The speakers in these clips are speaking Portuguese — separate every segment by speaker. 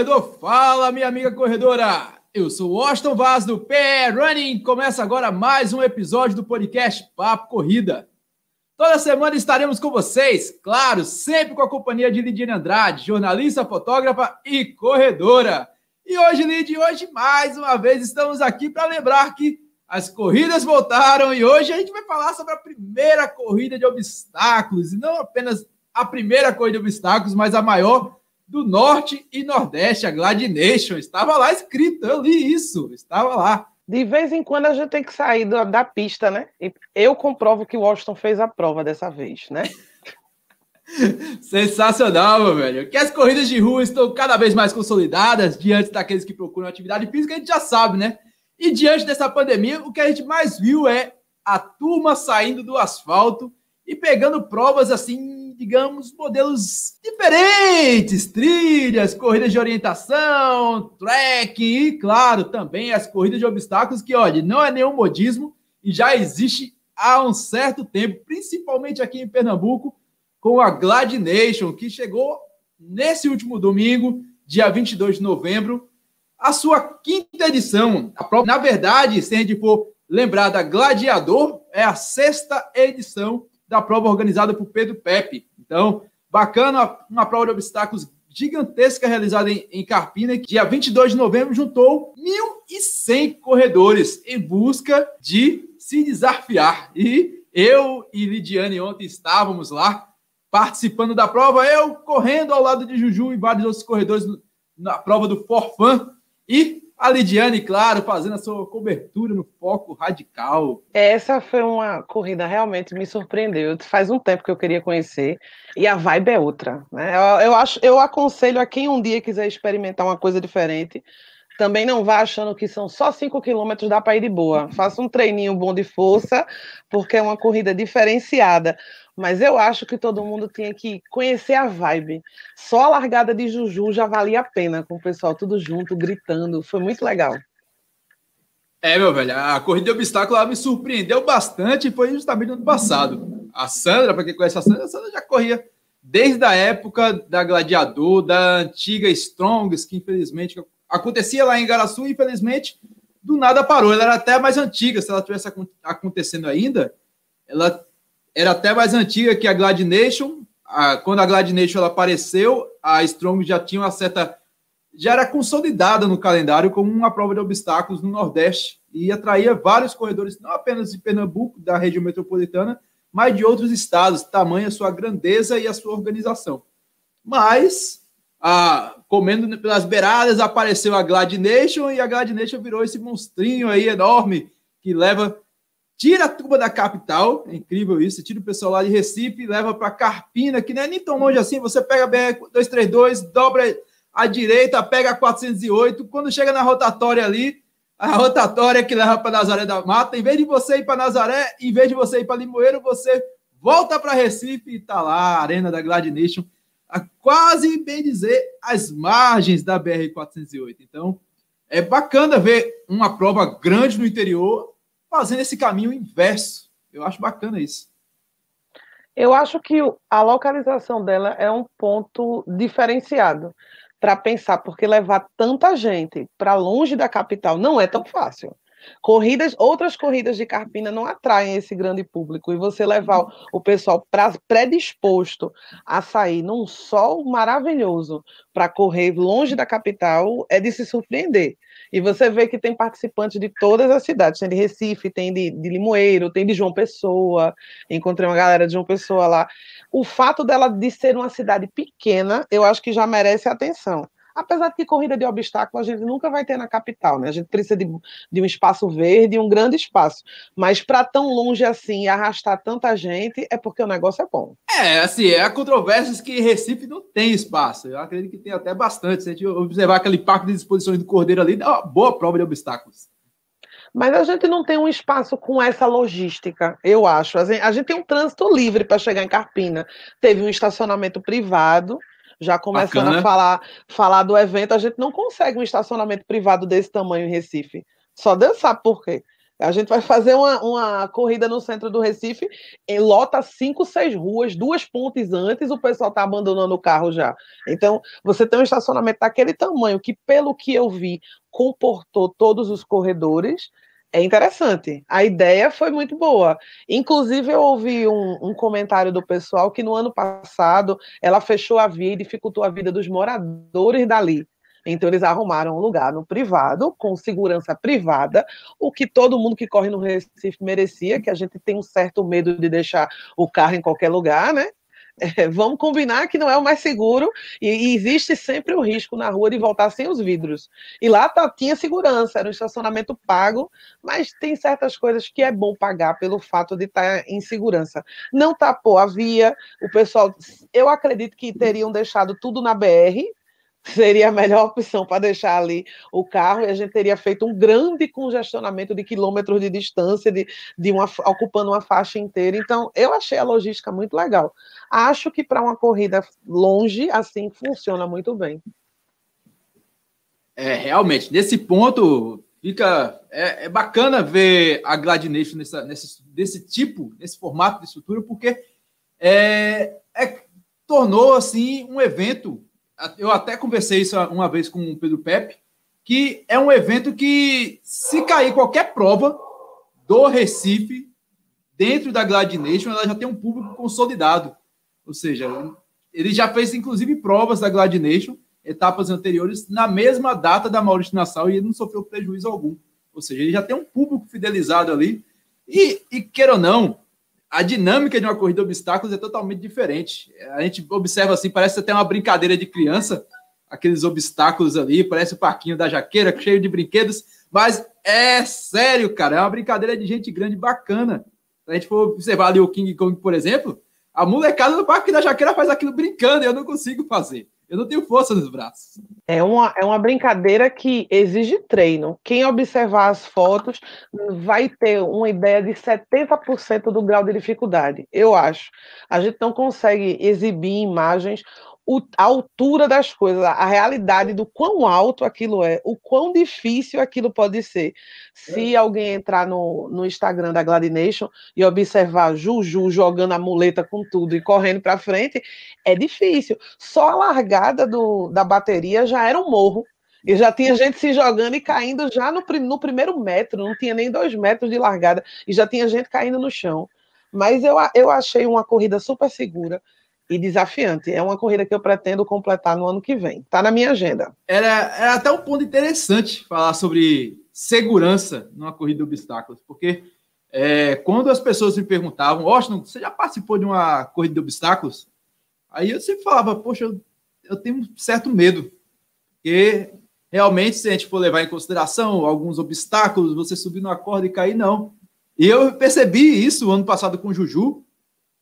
Speaker 1: Corredor, fala, minha amiga corredora. Eu sou o Austin Vaz do PR Running. Começa agora mais um episódio do podcast Papo Corrida. Toda semana estaremos com vocês, claro, sempre com a companhia de Lidiane Andrade, jornalista, fotógrafa e corredora. E hoje, Lid, hoje mais uma vez estamos aqui para lembrar que as corridas voltaram e hoje a gente vai falar sobre a primeira corrida de obstáculos, e não apenas a primeira corrida de obstáculos, mas a maior do Norte e Nordeste, a Glad Nation. Estava lá escrito, eu li isso, estava lá.
Speaker 2: De vez em quando a gente tem que sair da, da pista, né? E eu comprovo que o Washington fez a prova dessa vez, né?
Speaker 1: Sensacional, meu velho. Que as corridas de rua estão cada vez mais consolidadas diante daqueles que procuram atividade física, a gente já sabe, né? E diante dessa pandemia, o que a gente mais viu é a turma saindo do asfalto e pegando provas assim, digamos, modelos diferentes, trilhas, corridas de orientação, trekking e, claro, também as corridas de obstáculos que, olha, não é nenhum modismo e já existe há um certo tempo, principalmente aqui em Pernambuco, com a Glad Nation, que chegou nesse último domingo, dia 22 de novembro, a sua quinta edição. Na verdade, se a gente for lembrar da Gladiador, é a sexta edição da prova organizada por Pedro Pepe. Então, bacana, uma prova de obstáculos gigantesca realizada em, em Carpina, que dia 22 de novembro juntou 1.100 corredores em busca de se desafiar. E eu e Lidiane ontem estávamos lá participando da prova, eu correndo ao lado de Juju e vários outros corredores na prova do Forfan, e a Lidiane, claro, fazendo a sua cobertura no foco radical.
Speaker 2: Essa foi uma corrida realmente me surpreendeu. Faz um tempo que eu queria conhecer e a vibe é outra. Né? Eu, eu, acho, eu aconselho a quem um dia quiser experimentar uma coisa diferente, também não vá achando que são só 5 quilômetros, dá para ir de boa. Faça um treininho bom de força, porque é uma corrida diferenciada. Mas eu acho que todo mundo tinha que conhecer a vibe. Só a largada de Juju já valia a pena, com o pessoal tudo junto, gritando. Foi muito legal.
Speaker 1: É, meu velho, a corrida de obstáculo ela me surpreendeu bastante e foi justamente no ano passado. A Sandra, para quem conhece a Sandra, a Sandra já corria desde a época da Gladiador, da antiga Strongs, que infelizmente acontecia lá em Garaçu, e infelizmente do nada parou. Ela era até mais antiga, se ela tivesse acontecendo ainda, ela era até mais antiga que a Gladination. A, quando a Gladination ela apareceu, a Strong já tinha uma certa. já era consolidada no calendário como uma prova de obstáculos no Nordeste e atraía vários corredores, não apenas de Pernambuco, da região metropolitana, mas de outros estados, tamanha sua grandeza e a sua organização. Mas, a, comendo pelas beiradas, apareceu a Gladination e a Gladination virou esse monstrinho aí enorme que leva tira a turma da capital, é incrível isso, tira o pessoal lá de Recife, leva para Carpina, que não é nem tão longe assim, você pega a BR-232, dobra à direita, pega a 408, quando chega na rotatória ali, a rotatória que leva para Nazaré da Mata, em vez de você ir para Nazaré, em vez de você ir para Limoeiro, você volta para Recife e está lá, a Arena da Glad Nation, a quase, bem dizer, as margens da BR-408. Então, é bacana ver uma prova grande no interior fazendo esse caminho inverso. Eu acho bacana isso.
Speaker 2: Eu acho que a localização dela é um ponto diferenciado para pensar, porque levar tanta gente para longe da capital não é tão fácil. Corridas, outras corridas de carpina não atraem esse grande público e você levar o pessoal pra, predisposto a sair num sol maravilhoso para correr longe da capital é de se surpreender. E você vê que tem participantes de todas as cidades. Tem de Recife, tem de, de Limoeiro, tem de João Pessoa. Encontrei uma galera de João Pessoa lá. O fato dela de ser uma cidade pequena, eu acho que já merece atenção. Apesar de que corrida de obstáculo a gente nunca vai ter na capital, né? A gente precisa de, de um espaço verde, um grande espaço. Mas para tão longe assim, arrastar tanta gente, é porque o negócio é bom.
Speaker 1: É, assim, há controvérsias que Recife não tem espaço. Eu acredito que tem até bastante. Se a gente observar aquele parque de exposições do Cordeiro ali, dá uma boa prova de obstáculos.
Speaker 2: Mas a gente não tem um espaço com essa logística, eu acho. A gente tem um trânsito livre para chegar em Carpina. Teve um estacionamento privado, já começando Bacana. a falar, falar do evento, a gente não consegue um estacionamento privado desse tamanho em Recife. Só Deus sabe por quê. A gente vai fazer uma, uma corrida no centro do Recife, em lota cinco, seis ruas, duas pontes antes, o pessoal está abandonando o carro já. Então, você tem um estacionamento daquele tamanho que, pelo que eu vi, comportou todos os corredores. É interessante. A ideia foi muito boa. Inclusive, eu ouvi um, um, comentário do pessoal que no ano passado ela fechou a via e dificultou a vida dos moradores dali. Então, eles arrumaram um lugar no privado, com segurança privada, o que todo mundo que corre no Recife merecia, que a gente tem um certo medo de deixar o carro em qualquer lugar, né? É, vamos combinar que não é o mais seguro e, e, existe sempre o risco na rua de voltar sem os vidros. E lá tá, tinha segurança, era um estacionamento pago, mas tem certas coisas que é bom pagar pelo fato de estar tá em segurança. Não tapou a via, o pessoal, eu acredito que teriam deixado tudo na BR, seria a melhor opção para deixar ali o carro e a gente teria feito um grande congestionamento de quilômetros de distância, de, de uma, ocupando uma faixa inteira. Então, eu achei a logística muito legal. Acho que para uma corrida longe, assim, funciona muito bem.
Speaker 1: É, realmente, nesse ponto, fica é, é bacana ver a Gladination nessa, nesse, desse tipo, nesse formato de estrutura, porque é, é tornou assim um evento eu até conversei isso uma vez com o Pedro Pepe, que é um evento que, se cair qualquer prova do Recife, dentro da Gladination, ela já tem um público consolidado. Ou seja, ele já fez, inclusive, provas da Gladination, etapas anteriores, na mesma data da Maurício Nassau, e ele não sofreu prejuízo algum. Ou seja, ele já tem um público fidelizado ali. E, e queira ou não, a dinâmica de uma corrida de obstáculos é totalmente diferente. A gente observa assim, parece até uma brincadeira de criança, aqueles obstáculos ali, parece o parquinho da jaqueira, cheio de brinquedos, mas é sério, cara, é uma brincadeira de gente grande bacana. Se a gente for observar ali o King Kong, por exemplo, a molecada do parque da jaqueira faz aquilo brincando e eu não consigo fazer. Eu não tenho força nos braços.
Speaker 2: É uma, é uma brincadeira que exige treino. Quem observar as fotos vai ter uma ideia de 70% do grau de dificuldade, eu acho. A gente não consegue exibir imagens o, a altura das coisas, a realidade do quão alto aquilo é, o quão difícil aquilo pode ser. Se é. alguém entrar no, no Instagram da Gladination e observar Juju jogando a muleta com tudo e correndo para frente, é difícil. Só a largada do, da bateria já era um morro. E já tinha gente se jogando e caindo já no, no primeiro metro, não tinha nem dois metros de largada, e já tinha gente caindo no chão. Mas eu, eu achei uma corrida super segura e desafiante. É uma corrida que eu pretendo completar no ano que vem. Está na minha agenda.
Speaker 1: Era, era até um ponto interessante falar sobre segurança numa corrida de obstáculos, porque é, quando as pessoas me perguntavam, Washington, você já participou de uma corrida de obstáculos? Aí eu sempre falava, poxa, eu, eu tenho um certo medo, porque realmente, se a gente for levar em consideração alguns obstáculos, você subir numa corda e cair, não. E eu percebi isso ano passado com o Juju,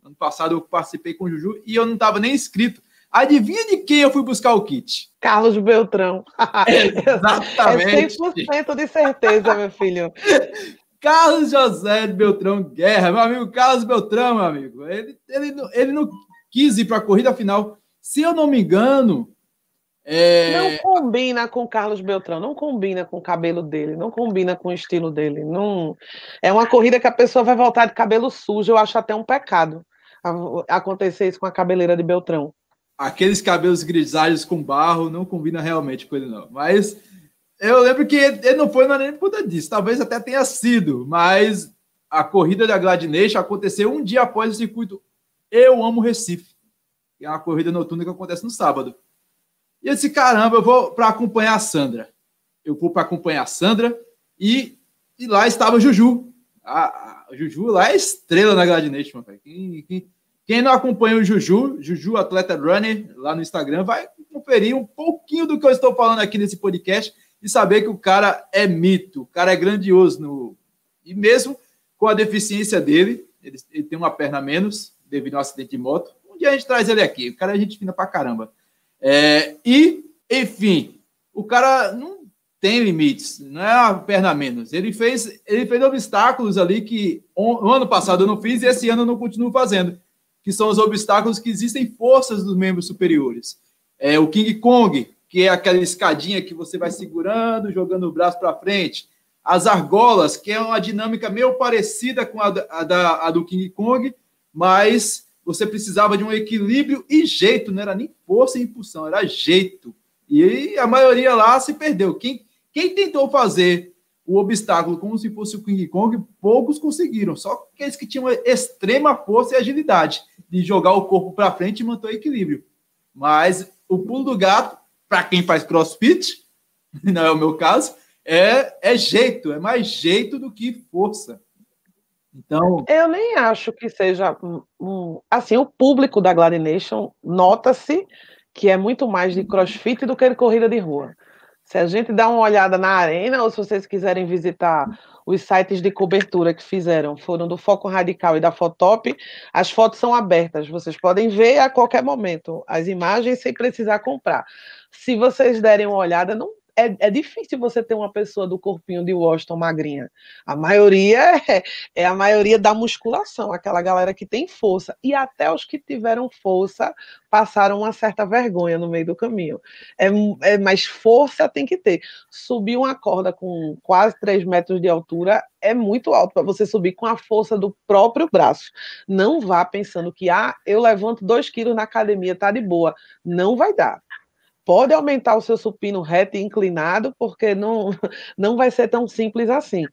Speaker 1: Ano passado eu participei com o Juju e eu não estava nem inscrito. Adivinha de quem eu fui buscar o kit?
Speaker 2: Carlos Beltrão.
Speaker 1: Exatamente.
Speaker 2: É 100% de certeza, meu filho.
Speaker 1: Carlos José de Beltrão Guerra, meu amigo Carlos Beltrão, meu amigo. Ele, ele, ele não quis ir para a corrida final. Se eu não me engano,
Speaker 2: é... Não combina com o Carlos Beltrão, não combina com o cabelo dele, não combina com o estilo dele. Não... É uma corrida que a pessoa vai voltar de cabelo sujo, eu acho até um pecado acontecer isso com a cabeleira de Beltrão.
Speaker 1: Aqueles cabelos grisalhos com barro não combina realmente com ele, não. Mas eu lembro que ele não foi nem por disso, talvez até tenha sido, mas a corrida da Gladination aconteceu um dia após o circuito Eu Amo Recife, é uma corrida noturna que acontece no sábado. E eu disse: caramba, eu vou para acompanhar a Sandra. Eu vou para acompanhar a Sandra e, e lá estava Juju. A, a Juju lá é estrela na Gladination, quem, quem, quem, não acompanha o Juju, Juju Atleta Runner, lá no Instagram, vai conferir um pouquinho do que eu estou falando aqui nesse podcast e saber que o cara é mito, o cara é grandioso. No, e mesmo com a deficiência dele, ele, ele tem uma perna a menos devido a um acidente de moto. Um dia a gente traz ele aqui, o cara é gente fina pra caramba. É, e, enfim, o cara não tem limites, não é uma perna menos. Ele fez, ele fez obstáculos ali que no ano passado eu não fiz e esse ano eu não continuo fazendo, que são os obstáculos que existem forças dos membros superiores. É o King Kong, que é aquela escadinha que você vai segurando, jogando o braço para frente. as argolas, que é uma dinâmica meio parecida com a, a, da, a do King Kong, mas você precisava de um equilíbrio e jeito, não era nem força e impulsão, era jeito. E a maioria lá se perdeu. Quem, quem tentou fazer o obstáculo como se fosse o King Kong, poucos conseguiram. Só aqueles que tinham extrema força e agilidade de jogar o corpo para frente e manter o equilíbrio. Mas o pulo do gato, para quem faz crossfit, não é o meu caso, é, é jeito, é mais jeito do que força.
Speaker 2: Então, eu nem acho que seja um, assim, o público da Glad Nation nota-se que é muito mais de crossfit do que de corrida de rua. Se a gente dá uma olhada na arena, ou se vocês quiserem visitar os sites de cobertura que fizeram, foram do Foco Radical e da Fotop, as fotos são abertas, vocês podem ver a qualquer momento as imagens sem precisar comprar. Se vocês derem uma olhada, não é, é, difícil você ter uma pessoa do corpinho de Washington magrinha. A maioria é, é, a maioria da musculação, aquela galera que tem força. E até os que tiveram força passaram uma certa vergonha no meio do caminho. É, é mais força tem que ter. Subir uma corda com quase 3 metros de altura é muito alto para você subir com a força do próprio braço. Não vá pensando que, ah, eu levanto 2 quilos na academia, tá de boa. Não vai dar pode aumentar o seu supino reto e inclinado, porque não, não vai ser tão simples assim.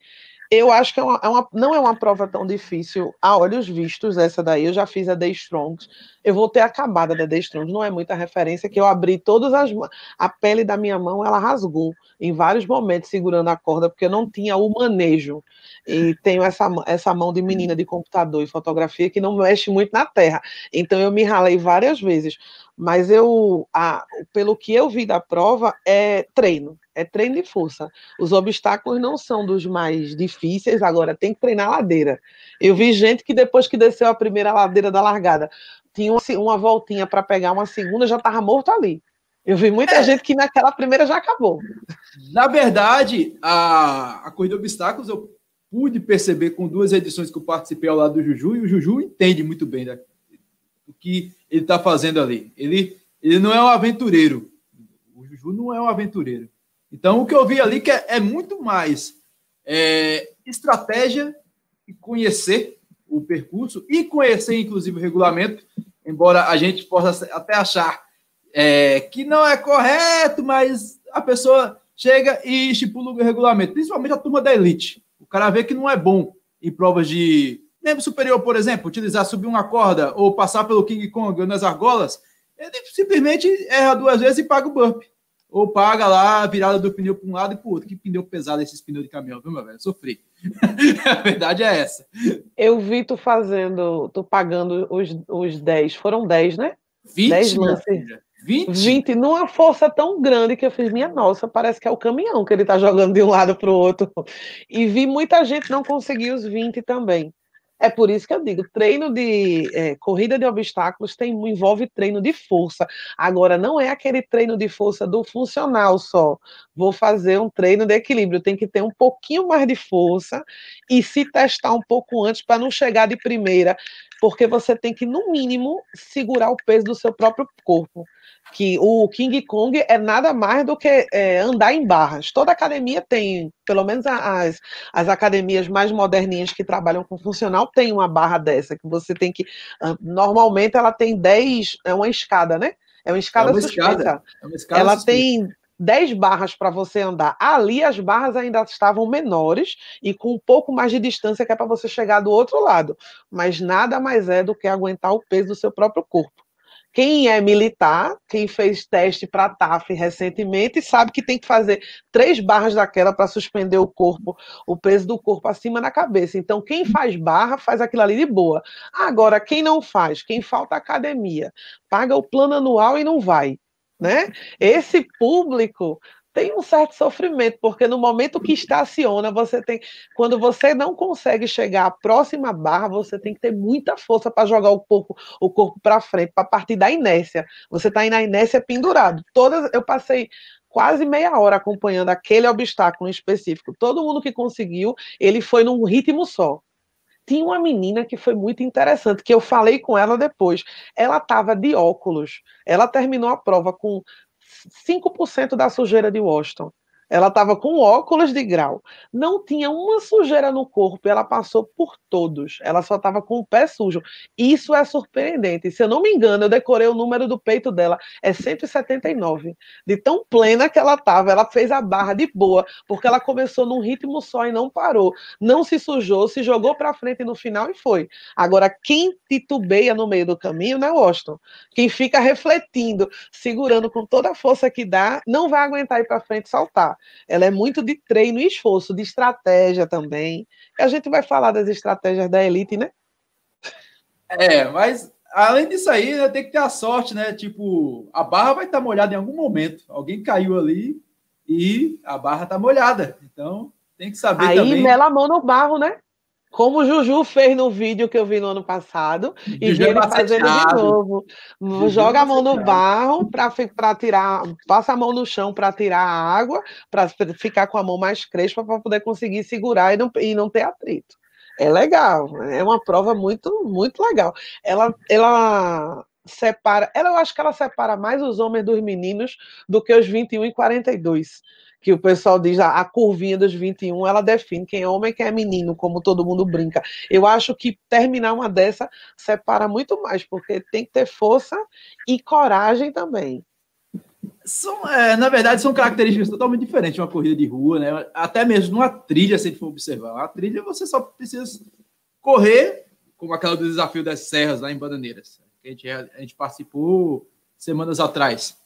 Speaker 2: Eu acho que é uma, é uma, não é uma prova tão difícil a olhos vistos, essa daí. Eu já fiz a The Strong. Eu vou ter acabado da The Strong, não é muita referência, que eu abri todas as. A pele da minha mão, ela rasgou em vários momentos segurando a corda, porque eu não tinha o manejo. E tenho essa, essa mão de menina de computador e fotografia que não mexe muito na terra. Então eu me ralei várias vezes. Mas eu, a, pelo que eu vi da prova, é treino, é treino de força. Os obstáculos não são dos mais difíceis, agora tem que treinar a ladeira. Eu vi gente que depois que desceu a primeira ladeira da largada, tinha uma, uma voltinha para pegar uma segunda, já estava morto ali. Eu vi muita é. gente que naquela primeira já acabou.
Speaker 1: Na verdade, a, a corrida de obstáculos eu pude perceber com duas edições que eu participei ao lado do Juju, e o Juju entende muito bem né, o que ele está fazendo ali. Ele, ele não é um aventureiro. O Juju não é um aventureiro. Então, o que eu vi ali que é, é muito mais é, estratégia e conhecer o percurso e conhecer, inclusive, o regulamento, embora a gente possa até achar é, que não é correto, mas a pessoa chega e estipula o regulamento, principalmente a turma da elite. O cara vê que não é bom em provas de membro superior, por exemplo, utilizar subir uma corda ou passar pelo King Kong nas argolas, ele simplesmente erra duas vezes e paga o bump. Ou paga lá a virada do pneu para um lado e para o outro. Que pneu pesado esses pneus de caminhão, viu, meu velho? Sofri. a verdade é essa.
Speaker 2: Eu vi tu fazendo, tu pagando os, os 10. Foram 10, né? 20 10 lances. 20? 20, numa força tão grande que eu fiz, minha nossa, parece que é o caminhão que ele está jogando de um lado para o outro. E vi muita gente não conseguir os 20 também. É por isso que eu digo, treino de é, corrida de obstáculos tem, envolve treino de força. Agora, não é aquele treino de força do funcional só. Vou fazer um treino de equilíbrio, tem que ter um pouquinho mais de força e se testar um pouco antes para não chegar de primeira, porque você tem que, no mínimo, segurar o peso do seu próprio corpo que o King Kong é nada mais do que é, andar em barras. Toda academia tem, pelo menos as, as academias mais moderninhas que trabalham com funcional, tem uma barra dessa, que você tem que. Ah, normalmente ela tem 10, é uma escada, né? É uma escada é uma suspensa. Escada. É uma escada ela suspensa. tem 10 barras para você andar. Ali as barras ainda estavam menores e com um pouco mais de distância que é para você chegar do outro lado. Mas nada mais é do que aguentar o peso do seu próprio corpo. Quem é militar, quem fez teste para TAF recentemente, sabe que tem que fazer três barras daquela para suspender o corpo, o peso do corpo acima na cabeça. Então, quem faz barra, faz aquilo ali de boa. Agora, quem não faz, quem falta academia, paga o plano anual e não vai. Né? Esse público tem um certo sofrimento, porque no momento que estaciona, você tem. Quando você não consegue chegar à próxima barra, você tem que ter muita força para jogar o corpo, o corpo para frente, para partir da inércia. Você está aí na inércia pendurado. Todas, eu passei quase meia hora acompanhando aquele obstáculo em específico. Todo mundo que conseguiu, ele foi num ritmo só. Tinha uma menina que foi muito interessante, que eu falei com ela depois. Ela estava de óculos. Ela terminou a prova com 5% da sujeira de Washington. Ela estava com óculos de grau. Não tinha uma sujeira no corpo. Ela passou por todos. Ela só estava com o pé sujo. Isso é surpreendente. Se eu não me engano, eu decorei o número do peito dela. É 179. De tão plena que ela estava. Ela fez a barra de boa, porque ela começou num ritmo só e não parou. Não se sujou, se jogou para frente no final e foi. Agora, quem titubeia no meio do caminho não é Washington. Quem fica refletindo, segurando com toda a força que dá, não vai aguentar ir para frente e saltar. Ela é muito de treino e esforço, de estratégia também. E a gente vai falar das estratégias da elite, né?
Speaker 1: É, mas além disso aí, né, tem que ter a sorte, né? Tipo, a barra vai estar tá molhada em algum momento. Alguém caiu ali e a barra está molhada. Então, tem que saber
Speaker 2: aí,
Speaker 1: também.
Speaker 2: Aí mela a mão no barro, né? Como o Juju fez no vídeo que eu vi no ano passado, e vi ele fazendo de novo. Juju Joga a mão no barro para tirar, passa a mão no chão para tirar a água, para ficar com a mão mais crespa para poder conseguir segurar e não, e não ter atrito. É legal, é uma prova muito, muito legal. Ela, ela separa, ela, eu acho que ela separa mais os homens dos meninos do que os 21 e 42 que o pessoal diz a, a curvinha dos 21, ela define quem é homem e quem é menino, como todo mundo brinca. Eu acho que terminar uma dessa separa muito mais, porque tem que ter força e coragem também.
Speaker 1: São, é, na verdade, são características totalmente diferentes de uma corrida de rua, né? Até mesmo numa trilha, se a gente for observar. A trilha você só precisa correr, como aquela do desafio das serras lá em Bananeiras, a gente, a gente participou semanas atrás.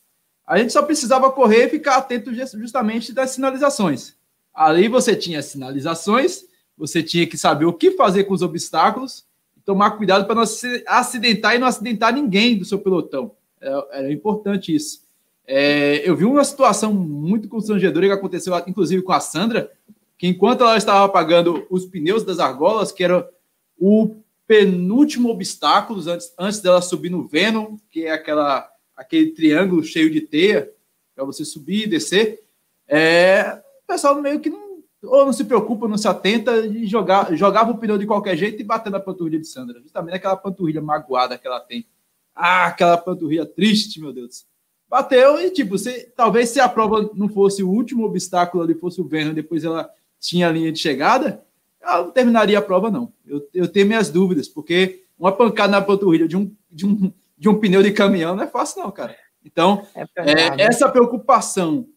Speaker 1: A gente só precisava correr e ficar atento justamente das sinalizações. Ali você tinha sinalizações, você tinha que saber o que fazer com os obstáculos, tomar cuidado para não se acidentar e não acidentar ninguém do seu pelotão. Era, era importante isso. É, eu vi uma situação muito constrangedora que aconteceu, inclusive, com a Sandra, que enquanto ela estava apagando os pneus das argolas, que era o penúltimo obstáculo antes, antes dela subir no Venom, que é aquela aquele triângulo cheio de teia para você subir e descer, é, o pessoal meio que não, ou não se preocupa, não se atenta e jogar, jogava o pneu de qualquer jeito e batendo na panturrilha de Sandra. Justamente aquela panturrilha magoada que ela tem. Ah, aquela panturrilha triste, meu Deus. Bateu e, tipo, se, talvez se a prova não fosse o último obstáculo ali, fosse o Vernon, depois ela tinha a linha de chegada, ela não terminaria a prova, não. Eu, eu tenho minhas dúvidas, porque uma pancada na panturrilha de um, de um de um pneu de caminhão não é fácil, não, cara. Então, é é, essa preocupação,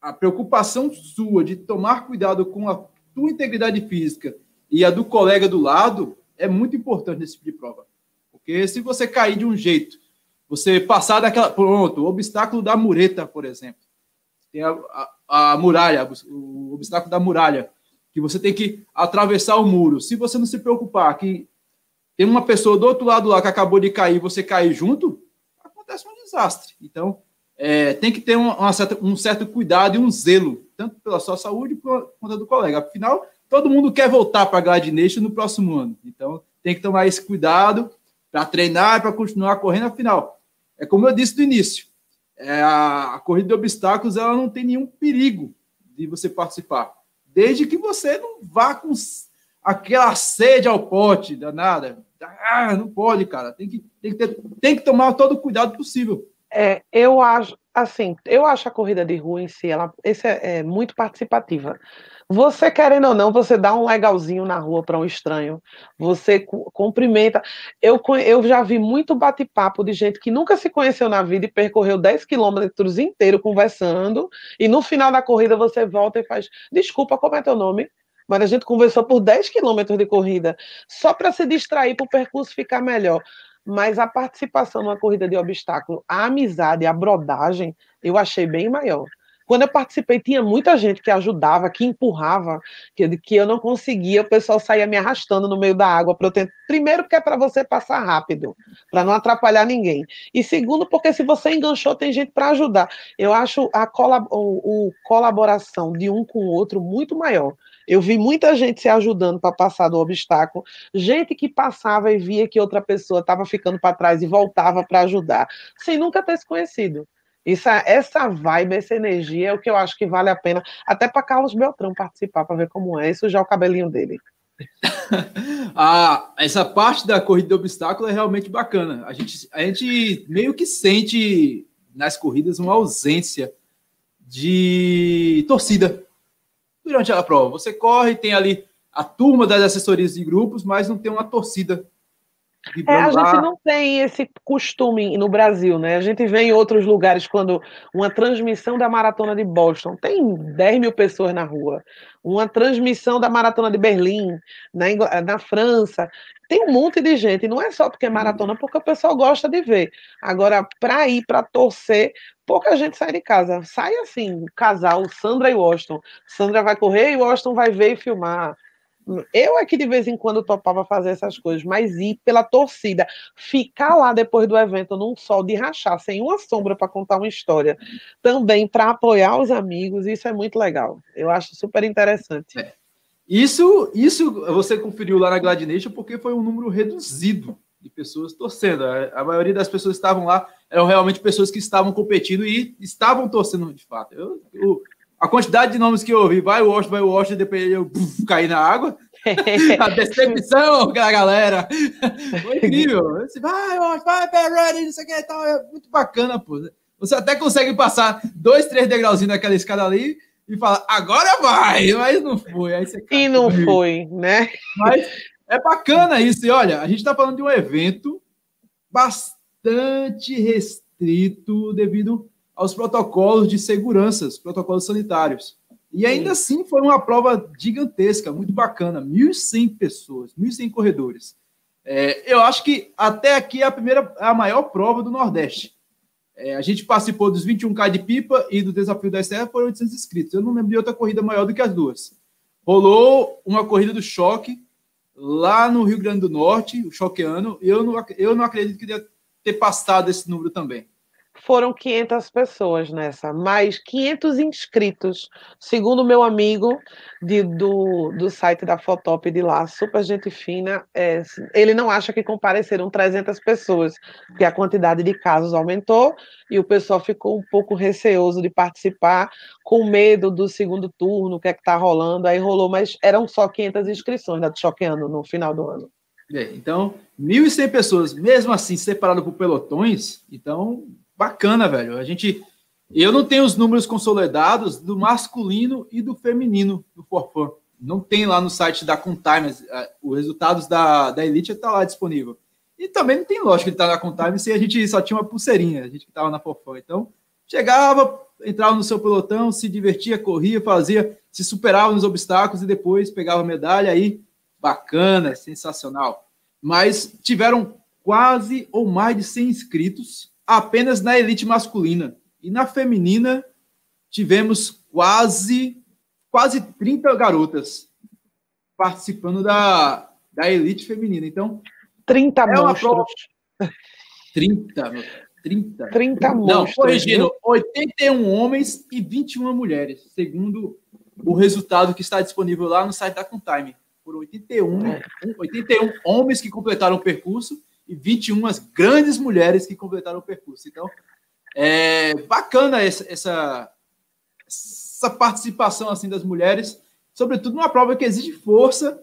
Speaker 1: a preocupação sua de tomar cuidado com a tua integridade física e a do colega do lado é muito importante nesse tipo de prova. Porque se você cair de um jeito, você passar daquela. Pronto, o obstáculo da mureta, por exemplo. Tem a, a, a muralha, o obstáculo da muralha, que você tem que atravessar o muro. Se você não se preocupar que tem uma pessoa do outro lado lá que acabou de cair, você cair junto, acontece um desastre. Então, é, tem que ter uma certa, um certo cuidado e um zelo, tanto pela sua saúde quanto do colega. Afinal, todo mundo quer voltar para a Gladiation no próximo ano. Então, tem que tomar esse cuidado para treinar, para continuar correndo. Afinal, é como eu disse no início, é, a, a corrida de obstáculos ela não tem nenhum perigo de você participar, desde que você não vá com aquela sede ao pote danada. Ah, não pode, cara. Tem que, tem que, ter, tem que tomar todo o cuidado possível.
Speaker 2: É, eu acho, assim, eu acho a corrida de rua em si, ela esse é, é muito participativa. Você querendo ou não, você dá um legalzinho na rua para um estranho, você cumprimenta. Eu, eu já vi muito bate-papo de gente que nunca se conheceu na vida e percorreu 10 quilômetros inteiro conversando, e no final da corrida você volta e faz: Desculpa, como é teu nome? Mas a gente conversou por 10 quilômetros de corrida, só para se distrair, para o percurso ficar melhor. Mas a participação numa corrida de obstáculo, a amizade, a brodagem, eu achei bem maior. Quando eu participei, tinha muita gente que ajudava, que empurrava, que, que eu não conseguia, o pessoal saía me arrastando no meio da água para eu. Primeiro, porque é para você passar rápido, para não atrapalhar ninguém. E segundo, porque se você enganchou, tem gente para ajudar. Eu acho a colab o, o colaboração de um com o outro muito maior. Eu vi muita gente se ajudando para passar do obstáculo, gente que passava e via que outra pessoa estava ficando para trás e voltava para ajudar, sem nunca ter se conhecido. Isso, essa vibe, essa energia é o que eu acho que vale a pena, até para Carlos Beltrão participar, para ver como é, já é o cabelinho dele.
Speaker 1: ah, essa parte da corrida de obstáculo é realmente bacana. A gente, a gente meio que sente nas corridas uma ausência de torcida durante a prova. Você corre, tem ali a turma das assessorias de grupos, mas não tem uma torcida.
Speaker 2: É, a gente não tem esse costume no Brasil, né? A gente vê em outros lugares quando uma transmissão da maratona de Boston tem 10 mil pessoas na rua, uma transmissão da maratona de Berlim, na, na França, tem um monte de gente, não é só porque é maratona, porque o pessoal gosta de ver. Agora, para ir, para torcer, pouca gente sai de casa. Sai assim, casal, Sandra e Washington. Sandra vai correr e Washington vai ver e filmar. Eu é que de vez em quando topava fazer essas coisas, mas ir pela torcida, ficar lá depois do evento num sol de rachar, sem uma sombra para contar uma história, também para apoiar os amigos, isso é muito legal. Eu acho super interessante. É.
Speaker 1: Isso, isso você conferiu lá na Gladination porque foi um número reduzido de pessoas torcendo. A, maioria das pessoas que estavam lá eram realmente pessoas que estavam competindo e estavam torcendo de fato. Eu, eu a quantidade de nomes que eu ouvi, vai o Washington, vai o Washington, depois eu puf, caí na água. a decepção da galera. Foi incrível. vai, Washington, vai, Perrone, não sei o que e tal. É muito bacana, pô. Você até consegue passar dois, três degrauzinhos naquela escada ali e falar, agora vai, mas não foi. Aí você
Speaker 2: e não foi, né?
Speaker 1: Mas é bacana isso. E olha, a gente está falando de um evento bastante restrito devido aos protocolos de segurança, os protocolos sanitários. E ainda Sim. assim foi uma prova gigantesca, muito bacana, 1.100 pessoas, 1.100 corredores. É, eu acho que até aqui é a primeira, a maior prova do Nordeste. É, a gente participou dos 21K de pipa e do desafio da Serra, foram 800 inscritos. Eu não lembro de outra corrida maior do que as duas. Rolou uma corrida do choque lá no Rio Grande do Norte, o choqueano, e eu não, eu não acredito que ia ter passado esse número também
Speaker 2: foram 500 pessoas nessa, mais 500 inscritos, segundo meu amigo de, do, do site da Fotop de lá, super gente fina, é, ele não acha que compareceram 300 pessoas, porque a quantidade de casos aumentou e o pessoal ficou um pouco receoso de participar, com medo do segundo turno, o que é que está rolando, aí rolou, mas eram só 500 inscrições da Choqueando no final do ano.
Speaker 1: É, então, 1.100 pessoas, mesmo assim, separado por pelotões, então bacana, velho. A gente. Eu não tenho os números consolidados do masculino e do feminino do Forfan. Não tem lá no site da Contimes. Os resultados da, da Elite está lá disponível. E também não tem lógica de estar na Contime se a gente só tinha uma pulseirinha, a gente que estava na Forfan. Então, chegava, entrava no seu pelotão, se divertia, corria, fazia, se superava nos obstáculos e depois pegava medalha aí. Bacana, sensacional. Mas tiveram quase ou mais de 100 inscritos apenas na elite masculina. E na feminina, tivemos quase, quase 30 garotas participando da, da elite feminina. Então,
Speaker 2: 30 é monstros. Prova...
Speaker 1: 30, 30.
Speaker 2: 30 monstros.
Speaker 1: Não, corrigindo, 81 homens e 21 mulheres, segundo o resultado que está disponível lá no site da Contime. Foram 81, 81 homens que completaram o percurso e 21 grandes mulheres que completaram o percurso. Então, é bacana essa, essa, essa participação assim das mulheres, sobretudo numa prova que exige força,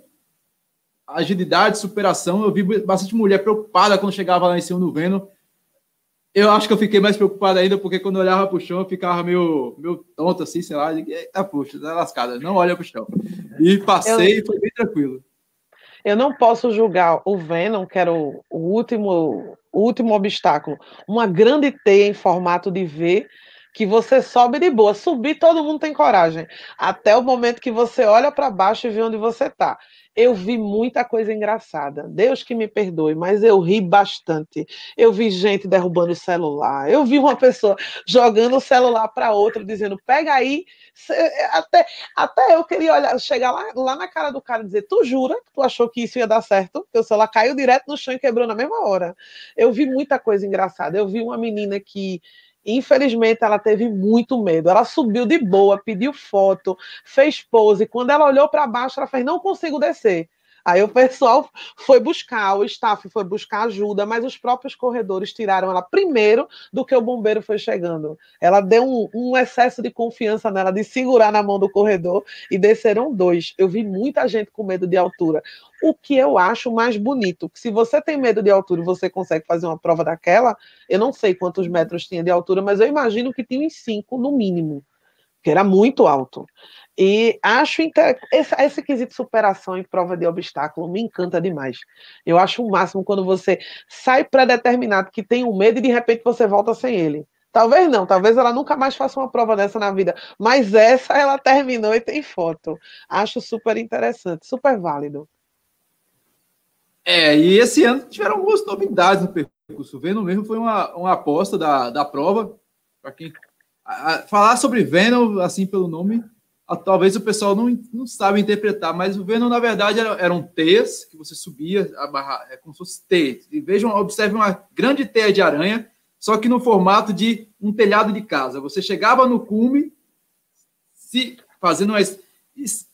Speaker 1: agilidade, superação. Eu vi bastante mulher preocupada quando chegava lá em cima do Veno. Eu acho que eu fiquei mais preocupado ainda, porque quando eu olhava para o chão, eu ficava meio, meio tonto, assim, sei lá. Eita, puxa, tá lascada, não olha para o chão. E passei eu... e foi bem tranquilo.
Speaker 2: Eu não posso julgar o Venom, que era o, o último, o último obstáculo, uma grande teia em formato de V, que você sobe de boa. Subir, todo mundo tem coragem. Até o momento que você olha para baixo e vê onde você está eu vi muita coisa engraçada. Deus que me perdoe, mas eu ri bastante. Eu vi gente derrubando o celular. Eu vi uma pessoa jogando o celular para outra, dizendo: pega aí. Até, até eu queria olhar, chegar lá, lá na cara do cara e dizer: tu jura que tu achou que isso ia dar certo? Porque o celular caiu direto no chão e quebrou na mesma hora. Eu vi muita coisa engraçada. Eu vi uma menina que Infelizmente, ela teve muito medo. Ela subiu de boa, pediu foto, fez pose. Quando ela olhou para baixo, ela fez: Não consigo descer. Aí o pessoal foi buscar, o staff foi buscar ajuda, mas os próprios corredores tiraram ela primeiro do que o bombeiro foi chegando. Ela deu um, um, excesso de confiança nela, de segurar na mão do corredor, e desceram dois. Eu vi muita gente com medo de altura o que eu acho mais bonito. Se você tem medo de altura e você consegue fazer uma prova daquela, eu não sei quantos metros tinha de altura, mas eu imagino que tinha uns cinco no mínimo. Que era muito alto. E acho inter... esse, esse quesito superação em prova de obstáculo me encanta demais. Eu acho o máximo quando você sai pré-determinado que tem um medo e de repente você volta sem ele. Talvez não, talvez ela nunca mais faça uma prova dessa na vida, mas essa ela terminou e tem foto. Acho super interessante, super válido.
Speaker 1: É, e esse ano tiveram algumas novidades no percurso. O Venom mesmo foi uma, uma aposta da, da prova. Para quem a, falar sobre Venom, assim pelo nome, talvez o pessoal não, não sabe interpretar, mas o Venom, na verdade, era, eram teias que você subia, a barra, é como se fosse teia. E vejam, observe uma grande teia de aranha, só que no formato de um telhado de casa. Você chegava no cume, se fazendo uma,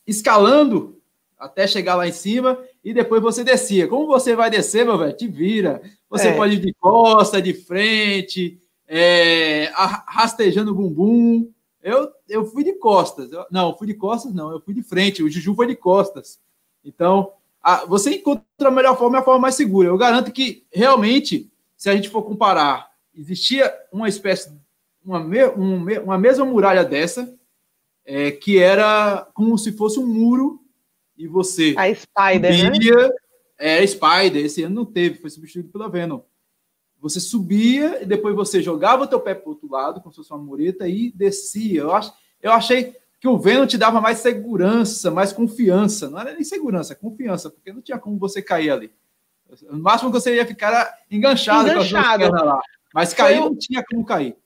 Speaker 1: escalando até chegar lá em cima, e depois você descia. Como você vai descer, meu velho? Te vira. Você é. pode ir de costa, de frente, é, rastejando o bumbum. Eu, eu fui de costas. Eu, não, fui de costas, não. Eu fui de frente. O Juju foi de costas. Então, a, você encontra a melhor forma e a forma mais segura. Eu garanto que, realmente, se a gente for comparar, existia uma espécie, uma, me, um, uma mesma muralha dessa, é, que era como se fosse um muro e você.
Speaker 2: A Spider, né? subia, né?
Speaker 1: É, Spider. Esse ano não teve, foi substituído pela Venom. Você subia e depois você jogava o teu pé para o outro lado, como se fosse uma mureta, e descia. Eu, ach, eu achei que o Venom te dava mais segurança, mais confiança. Não era nem segurança, é confiança, porque não tinha como você cair ali. No máximo que você ia ficar enganchado,
Speaker 2: enganchado.
Speaker 1: com as lá. Mas cair não tinha como cair.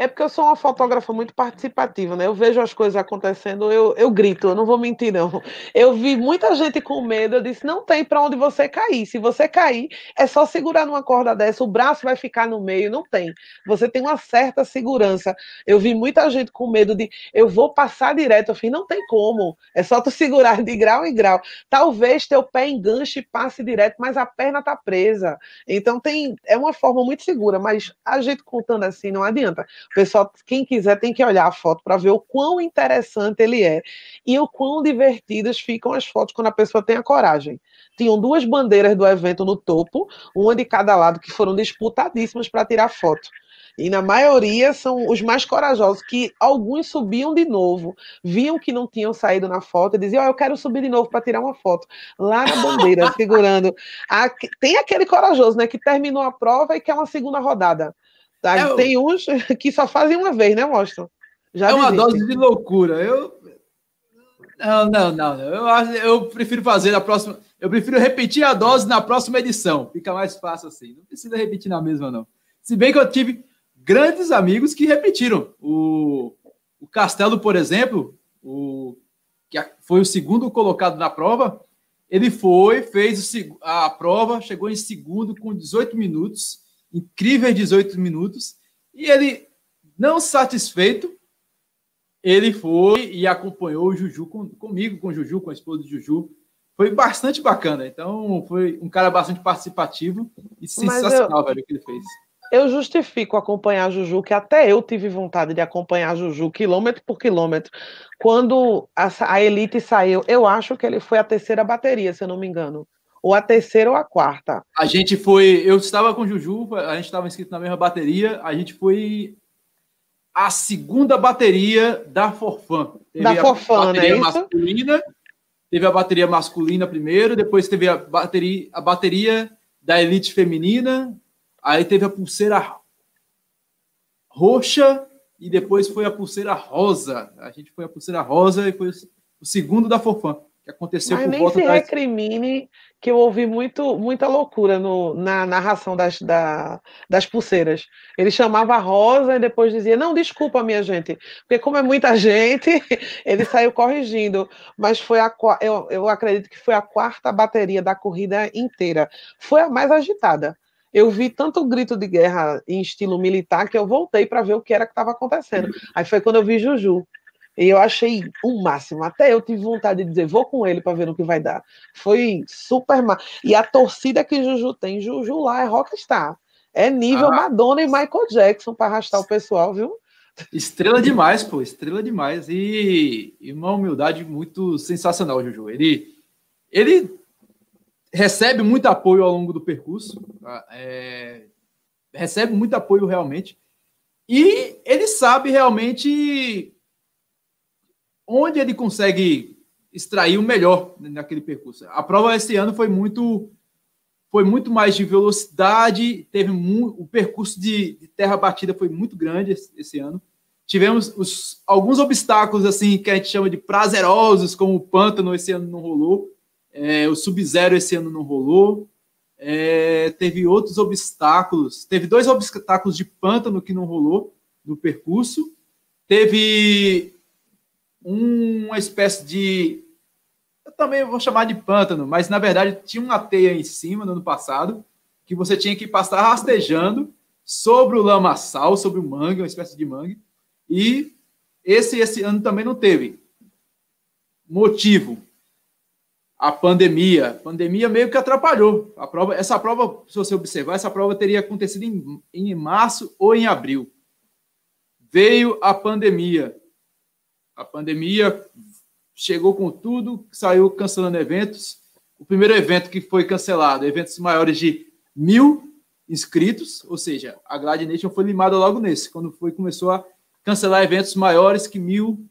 Speaker 2: É porque eu sou uma fotógrafa muito participativa, né? Eu vejo as coisas acontecendo, eu, eu grito, eu não vou mentir, não. Eu vi muita gente com medo, eu disse: não tem para onde você cair. Se você cair, é só segurar numa corda dessa, o braço vai ficar no meio, não tem. Você tem uma certa segurança. Eu vi muita gente com medo de eu vou passar direto. Eu falei, não tem como. É só tu segurar de grau em grau. Talvez teu pé enganche e passe direto, mas a perna tá presa. Então tem. É uma forma muito segura, mas a gente contando assim não adianta pessoal, quem quiser tem que olhar a foto para ver o quão interessante ele é e o quão divertidas ficam as fotos quando a pessoa tem a coragem. Tinham duas bandeiras do evento no topo, uma de cada lado, que foram disputadíssimas para tirar foto. E na maioria são os mais corajosos, que alguns subiam de novo, viam que não tinham saído na foto e diziam: oh, Eu quero subir de novo para tirar uma foto. Lá na bandeira, segurando. Tem aquele corajoso, né? Que terminou a prova e quer uma segunda rodada. Tá? É, Tem uns que só fazem uma vez, né, Mostro?
Speaker 1: Já é uma dose de loucura. Eu. Não, não, não. Eu, eu prefiro fazer na próxima. Eu prefiro repetir a dose na próxima edição. Fica mais fácil assim. Não precisa repetir na mesma, não. Se bem que eu tive grandes amigos que repetiram. O, o Castelo, por exemplo, o, que foi o segundo colocado na prova, ele foi, fez a prova, chegou em segundo com 18 minutos incríveis 18 minutos, e ele, não satisfeito, ele foi e acompanhou o Juju com, comigo, com o Juju, com a esposa do Juju. Foi bastante bacana. Então, foi um cara bastante participativo e sensacional, eu, velho, o que ele fez.
Speaker 2: Eu justifico acompanhar a Juju, que até eu tive vontade de acompanhar a Juju quilômetro por quilômetro. Quando a, a Elite saiu, eu acho que ele foi a terceira bateria, se eu não me engano ou a terceira ou a quarta.
Speaker 1: A gente foi, eu estava com o Juju, a gente estava inscrito na mesma bateria, a gente foi a segunda bateria da Forfan.
Speaker 2: Teve da Forfan,
Speaker 1: né? Masculina, teve a bateria masculina primeiro, depois teve a bateria, a bateria da elite feminina, aí teve a pulseira roxa e depois foi a pulseira rosa. A gente foi a pulseira rosa e foi o segundo da Forfan que aconteceu
Speaker 2: Mas por nem volta se das... recrimine que eu ouvi muito, muita loucura no, na narração das, da, das pulseiras. Ele chamava Rosa e depois dizia, não, desculpa, minha gente, porque como é muita gente, ele saiu corrigindo, mas foi a eu, eu acredito que foi a quarta bateria da corrida inteira. Foi a mais agitada. Eu vi tanto grito de guerra em estilo militar que eu voltei para ver o que era que estava acontecendo. Aí foi quando eu vi Juju. E eu achei o máximo. Até eu tive vontade de dizer, vou com ele para ver no que vai dar. Foi super mal. E a torcida que Juju tem, Juju lá é rockstar. É nível ah. Madonna e Michael Jackson para arrastar o pessoal, viu?
Speaker 1: Estrela demais, pô, estrela demais. E, e uma humildade muito sensacional, Juju. Ele, ele recebe muito apoio ao longo do percurso, tá? é, recebe muito apoio realmente. E ele sabe realmente onde ele consegue extrair o melhor naquele percurso. A prova esse ano foi muito foi muito mais de velocidade, teve o percurso de, de, terra batida foi muito grande esse, esse ano. Tivemos os, alguns obstáculos assim que a gente chama de prazerosos, como o pântano esse ano não rolou, é, o sub-zero esse ano não rolou. É, teve outros obstáculos, teve dois obstáculos de pântano que não rolou no percurso. Teve uma espécie de. Eu também vou chamar de pântano, mas na verdade tinha uma teia em cima no ano passado que você tinha que passar rastejando sobre o lamaçal, sobre o mangue, uma espécie de mangue. E esse esse ano também não teve. Motivo: a pandemia. A pandemia meio que atrapalhou. A prova, essa prova, se você observar, essa prova teria acontecido em, em março ou em abril. Veio a pandemia. A pandemia chegou com tudo, saiu cancelando eventos. O primeiro evento que foi cancelado, eventos maiores de mil inscritos, ou seja, a Glad Nation foi limada logo nesse, quando foi começou a cancelar eventos maiores que mil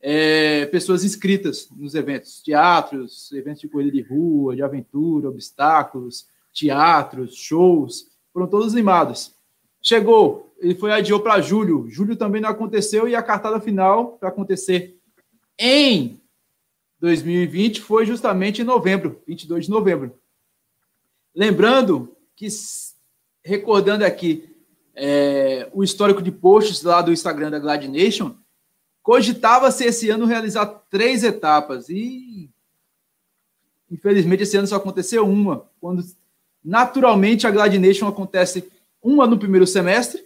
Speaker 1: é, pessoas inscritas nos eventos, teatros, eventos de corrida de rua, de aventura, obstáculos, teatros, shows, foram todos limados. Chegou, ele foi adiou para julho, julho também não aconteceu e a cartada final para acontecer em 2020 foi justamente em novembro, 22 de novembro. Lembrando que, recordando aqui é, o histórico de posts lá do Instagram da Glad Nation, Cogitava-se esse ano realizar três etapas e infelizmente esse ano só aconteceu uma, quando naturalmente a Gladination acontece uma no primeiro semestre,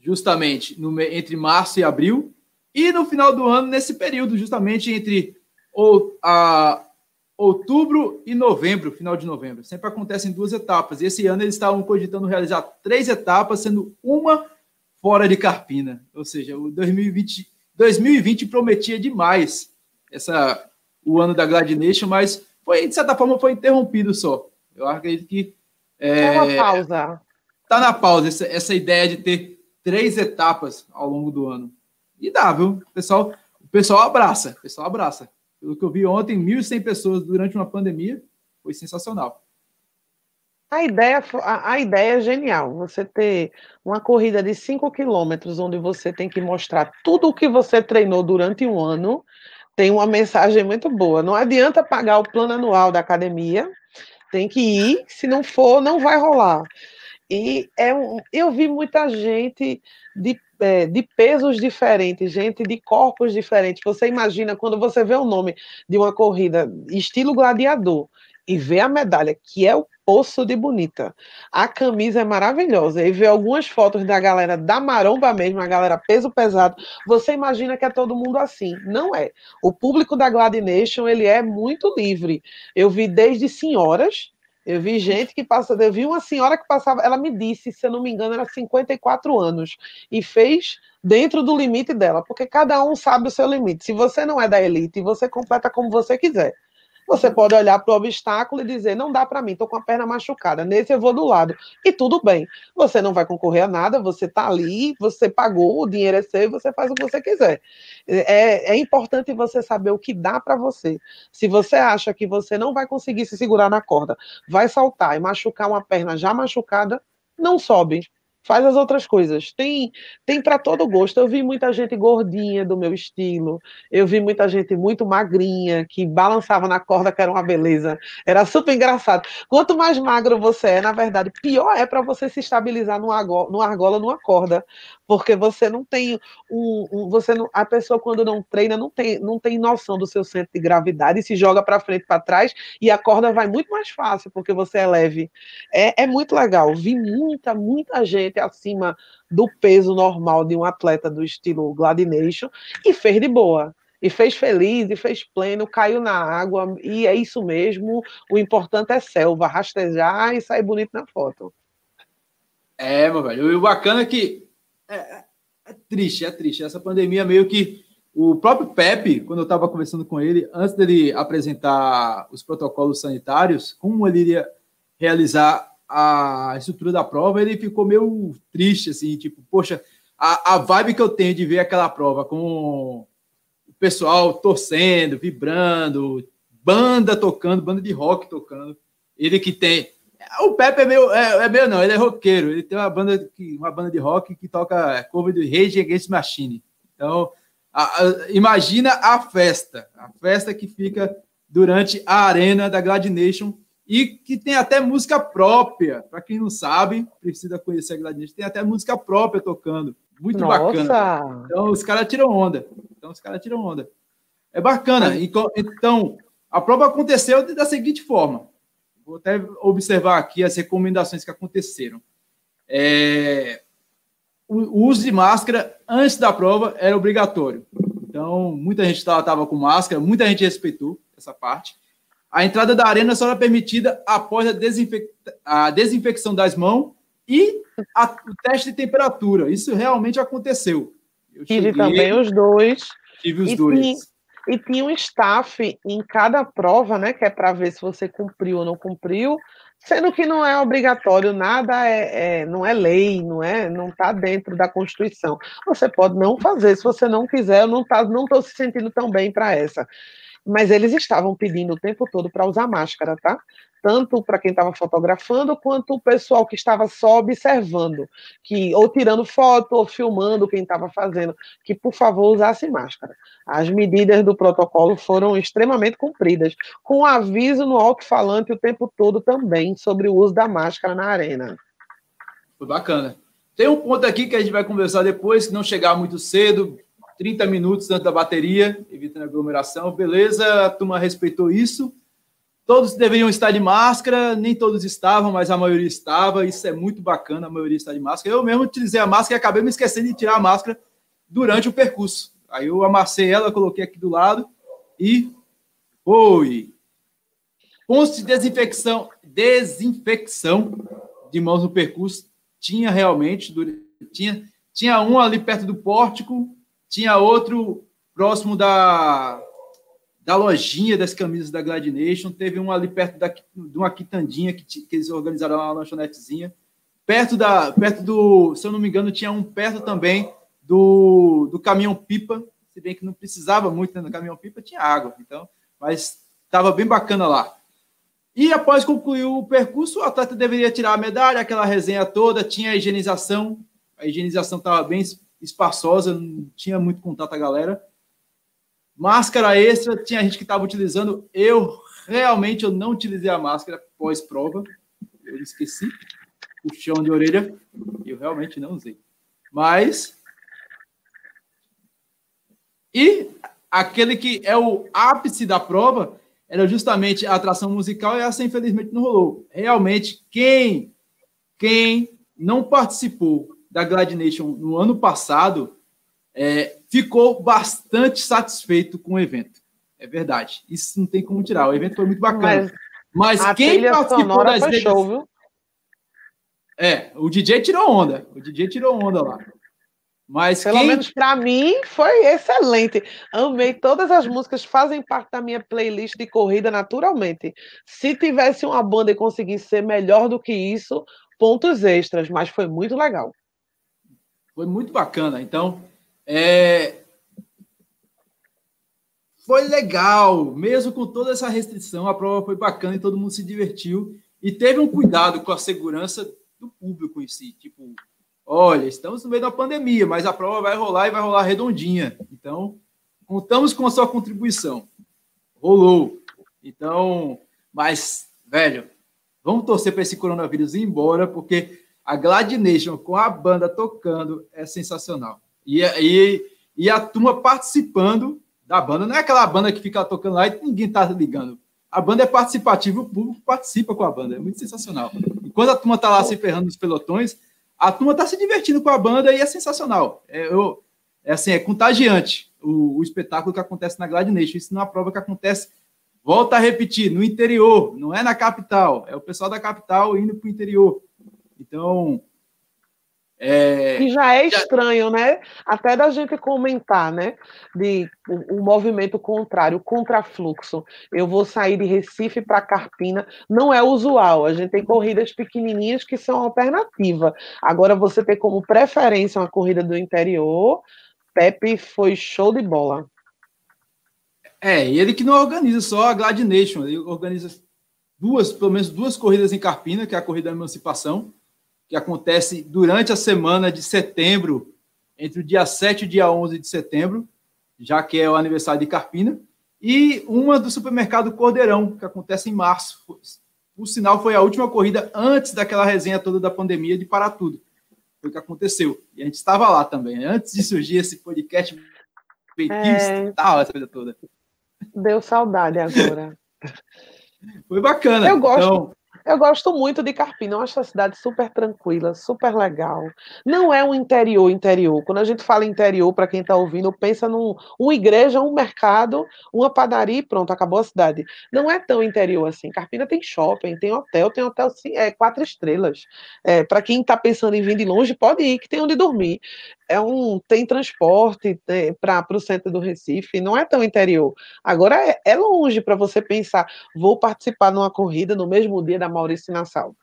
Speaker 1: justamente no, entre março e abril, e no final do ano, nesse período, justamente entre ou, a, outubro e novembro, final de novembro. Sempre acontece em duas etapas. E esse ano eles estavam cogitando realizar três etapas, sendo uma fora de Carpina. Ou seja, o 2020 2020 prometia demais essa, o ano da Gladination, mas foi, de certa forma, foi interrompido só. Eu acredito que.
Speaker 2: É, na pausa.
Speaker 1: Tá na pausa essa, essa ideia de ter três etapas ao longo do ano. E dá, viu? O pessoal, o pessoal abraça, o pessoal abraça. Pelo que eu vi ontem, 1.100 pessoas durante uma pandemia, foi sensacional.
Speaker 2: A ideia, a, a, ideia é genial. Você ter uma corrida de 5 quilômetros, onde você tem que mostrar tudo o que você treinou durante um ano, tem uma mensagem muito boa. Não adianta pagar o plano anual da academia, tem que ir, se não for, não vai rolar. E é um, eu vi muita gente de, é, de pesos diferentes, gente de corpos diferentes. Você imagina quando você vê o nome de uma corrida estilo gladiador e vê a medalha, que é o poço de bonita. A camisa é maravilhosa. E vê algumas fotos da galera da maromba mesmo, a galera peso pesado. Você imagina que é todo mundo assim. Não é. O público da Gladination, ele é muito livre. Eu vi desde senhoras, eu vi gente que passa, eu vi uma senhora que passava, ela me disse, se eu não me engano, era 54 anos e fez dentro do limite dela, porque cada um sabe o seu limite. Se você não é da elite, você completa como você quiser. Você pode olhar para o obstáculo e dizer: não dá para mim, estou com a perna machucada, nesse eu vou do lado. E tudo bem. Você não vai concorrer a nada, você está ali, você pagou, o dinheiro é seu, você faz o que você quiser. É, é importante você saber o que dá para você. Se você acha que você não vai conseguir se segurar na corda, vai saltar e machucar uma perna já machucada, não sobe faz as outras coisas. Tem tem para todo gosto. Eu vi muita gente gordinha do meu estilo. Eu vi muita gente muito magrinha que balançava na corda que era uma beleza. Era super engraçado. Quanto mais magro você é, na verdade, pior é para você se estabilizar no argola numa corda, porque você não tem um, um, você não, a pessoa quando não treina não tem não tem noção do seu centro de gravidade se joga para frente para trás e a corda vai muito mais fácil porque você é leve. É, é muito legal. Vi muita muita gente acima do peso normal de um atleta do estilo Gladination e fez de boa. E fez feliz, e fez pleno, caiu na água, e é isso mesmo. O importante é selva, rastejar e sair bonito na foto.
Speaker 1: É, meu velho. E o bacana é que é, é, é triste, é triste. Essa pandemia meio que. O próprio Pepe, quando eu estava conversando com ele, antes dele apresentar os protocolos sanitários, como ele iria realizar a estrutura da prova, ele ficou meio triste, assim, tipo, poxa, a, a vibe que eu tenho de ver aquela prova com o o pessoal torcendo, vibrando, banda tocando, banda de rock tocando. Ele que tem. O Pepe é meio, é, é meio não, ele é roqueiro. Ele tem uma banda, que, uma banda de rock que toca cover de Rage Against Machine. Então, a, a, imagina a festa, a festa que fica durante a arena da Gladination e que tem até música própria. Para quem não sabe, precisa conhecer a Gladination, tem até música própria tocando. Muito Nossa. bacana. Então, os caras tiram onda. Então, os caras tiram onda. É bacana. Então, a prova aconteceu da seguinte forma. Vou até observar aqui as recomendações que aconteceram. É, o uso de máscara antes da prova era obrigatório. Então, muita gente estava com máscara, muita gente respeitou essa parte. A entrada da arena só era permitida após a, desinfec... a desinfecção das mãos e a... o teste de temperatura. Isso realmente aconteceu.
Speaker 2: Eu tive cheguei, também os dois.
Speaker 1: Tive os e dois.
Speaker 2: E tinha um staff em cada prova, né? Que é para ver se você cumpriu ou não cumpriu. Sendo que não é obrigatório, nada é, é não é lei, não é, não está dentro da Constituição. Você pode não fazer, se você não quiser, eu não tá, não estou se sentindo tão bem para essa. Mas eles estavam pedindo o tempo todo para usar máscara, tá? Tanto para quem estava fotografando quanto o pessoal que estava só observando, que ou tirando foto ou filmando quem estava fazendo, que por favor usasse máscara. As medidas do protocolo foram extremamente cumpridas, com aviso no alto-falante o tempo todo também sobre o uso da máscara na arena.
Speaker 1: Foi bacana. Tem um ponto aqui que a gente vai conversar depois, que não chegar muito cedo, 30 minutos antes da bateria, evitando aglomeração. Beleza, a turma respeitou isso. Todos deveriam estar de máscara, nem todos estavam, mas a maioria estava. Isso é muito bacana, a maioria está de máscara. Eu mesmo utilizei a máscara e acabei me esquecendo de tirar a máscara durante o percurso. Aí eu amassei ela, coloquei aqui do lado e foi. Pontos de desinfecção, desinfecção de mãos no percurso tinha realmente, tinha, tinha um ali perto do pórtico, tinha outro próximo da da lojinha das camisas da Gladination, teve um ali perto da, de uma quitandinha que, que eles organizaram na lanchonetezinha. Perto, da, perto do, se eu não me engano, tinha um perto também do, do caminhão-pipa, se bem que não precisava muito né, no caminhão-pipa, tinha água, então, mas estava bem bacana lá. E após concluir o percurso, o atleta deveria tirar a medalha, aquela resenha toda, tinha a higienização, a higienização estava bem espaçosa, não tinha muito contato a galera. Máscara extra, tinha gente que estava utilizando. Eu realmente eu não utilizei a máscara pós-prova. Eu esqueci. Puxão de orelha. Eu realmente não usei. Mas. E aquele que é o ápice da prova era justamente a atração musical e essa infelizmente não rolou. Realmente, quem, quem não participou da Glad Nation no ano passado é, ficou bastante satisfeito com o evento. É verdade. Isso não tem como tirar. O evento foi muito bacana. Mas, Mas quem participou das redes... show, viu? É, o DJ tirou onda. O DJ tirou onda lá. Mas
Speaker 2: Pelo
Speaker 1: quem...
Speaker 2: menos para mim foi excelente. Amei todas as músicas, fazem parte da minha playlist de corrida naturalmente. Se tivesse uma banda e conseguisse ser melhor do que isso, pontos extras, mas foi muito legal.
Speaker 1: Foi muito bacana. Então, é... Foi legal, mesmo com toda essa restrição, a prova foi bacana e todo mundo se divertiu. E teve um cuidado com a segurança do público em si. Tipo, olha, estamos no meio da pandemia, mas a prova vai rolar e vai rolar redondinha. Então, contamos com a sua contribuição. Rolou. Então, mas, velho, vamos torcer para esse coronavírus ir embora, porque a Gladination com a banda tocando é sensacional. E, e, e a turma participando da banda. Não é aquela banda que fica tocando lá e ninguém tá ligando. A banda é participativa, o público participa com a banda. É muito sensacional. Enquanto a turma tá lá se ferrando nos pelotões, a turma tá se divertindo com a banda e é sensacional. É, eu, é assim, é contagiante o, o espetáculo que acontece na Glad Nation. Isso não é uma prova que acontece, volta a repetir, no interior, não é na capital. É o pessoal da capital indo para o interior. Então,
Speaker 2: é, que já é estranho, né? Até da gente comentar, né? De o, movimento contrário, o contrafluxo. Eu vou sair de Recife para Carpina, não é usual. A gente tem corridas pequenininhas que são alternativa. Agora você ter como preferência uma corrida do interior, Pepe foi show de bola.
Speaker 1: É, ele que não organiza só a Glad Nation, ele organiza duas, pelo menos duas corridas em Carpina, que é a corrida da emancipação, que acontece durante a semana de setembro, entre o dia 7 e o dia 11 de setembro, já que é o aniversário de Carpina, e uma do supermercado Cordeirão, que acontece em março. O sinal foi a última corrida antes daquela resenha toda da pandemia de parar tudo. Foi o que aconteceu. E a gente estava lá também, antes de surgir esse podcast
Speaker 2: é... tal, essa coisa toda. Deu saudade agora.
Speaker 1: Foi bacana.
Speaker 2: Eu gosto. Então, eu gosto muito de Carpina, eu acho a cidade super tranquila, super legal. Não é um interior interior. Quando a gente fala interior, para quem está ouvindo, pensa num uma igreja, um mercado, uma padaria e pronto, acabou a cidade. Não é tão interior assim. Carpina tem shopping, tem hotel, tem hotel é, quatro estrelas. É, para quem está pensando em vir de longe, pode ir, que tem onde dormir é um tem transporte para o centro do Recife, não é tão interior. Agora é, é longe para você pensar, vou participar numa corrida no mesmo dia da Maurício Nassau.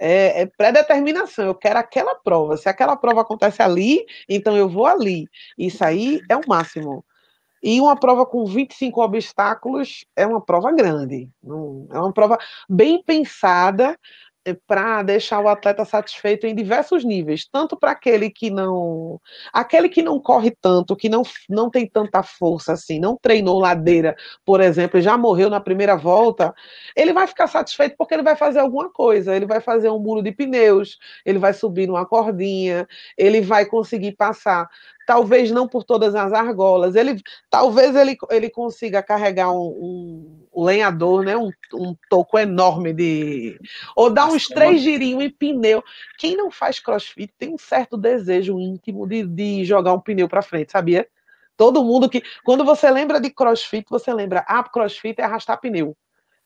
Speaker 2: É, é pré-determinação, eu quero aquela prova. Se aquela prova acontece ali, então eu vou ali. Isso aí é o máximo. E uma prova com 25 obstáculos é uma prova grande. É uma prova bem pensada para deixar o atleta satisfeito em diversos níveis, tanto para aquele que não, aquele que não corre tanto, que não, não tem tanta força assim, não treinou ladeira, por exemplo, e já morreu na primeira volta, ele vai ficar satisfeito porque ele vai fazer alguma coisa, ele vai fazer um muro de pneus, ele vai subir numa cordinha, ele vai conseguir passar talvez não por todas as argolas. Ele, talvez ele, ele consiga carregar um, um, lenhador, né? Um, um, toco enorme de. Ou dar uns três girinhos em pneu. Quem não faz crossfit tem um certo desejo íntimo de, de jogar um pneu para frente, sabia? Todo mundo que. Quando você lembra de crossfit, você lembra, ah, crossfit é arrastar pneu.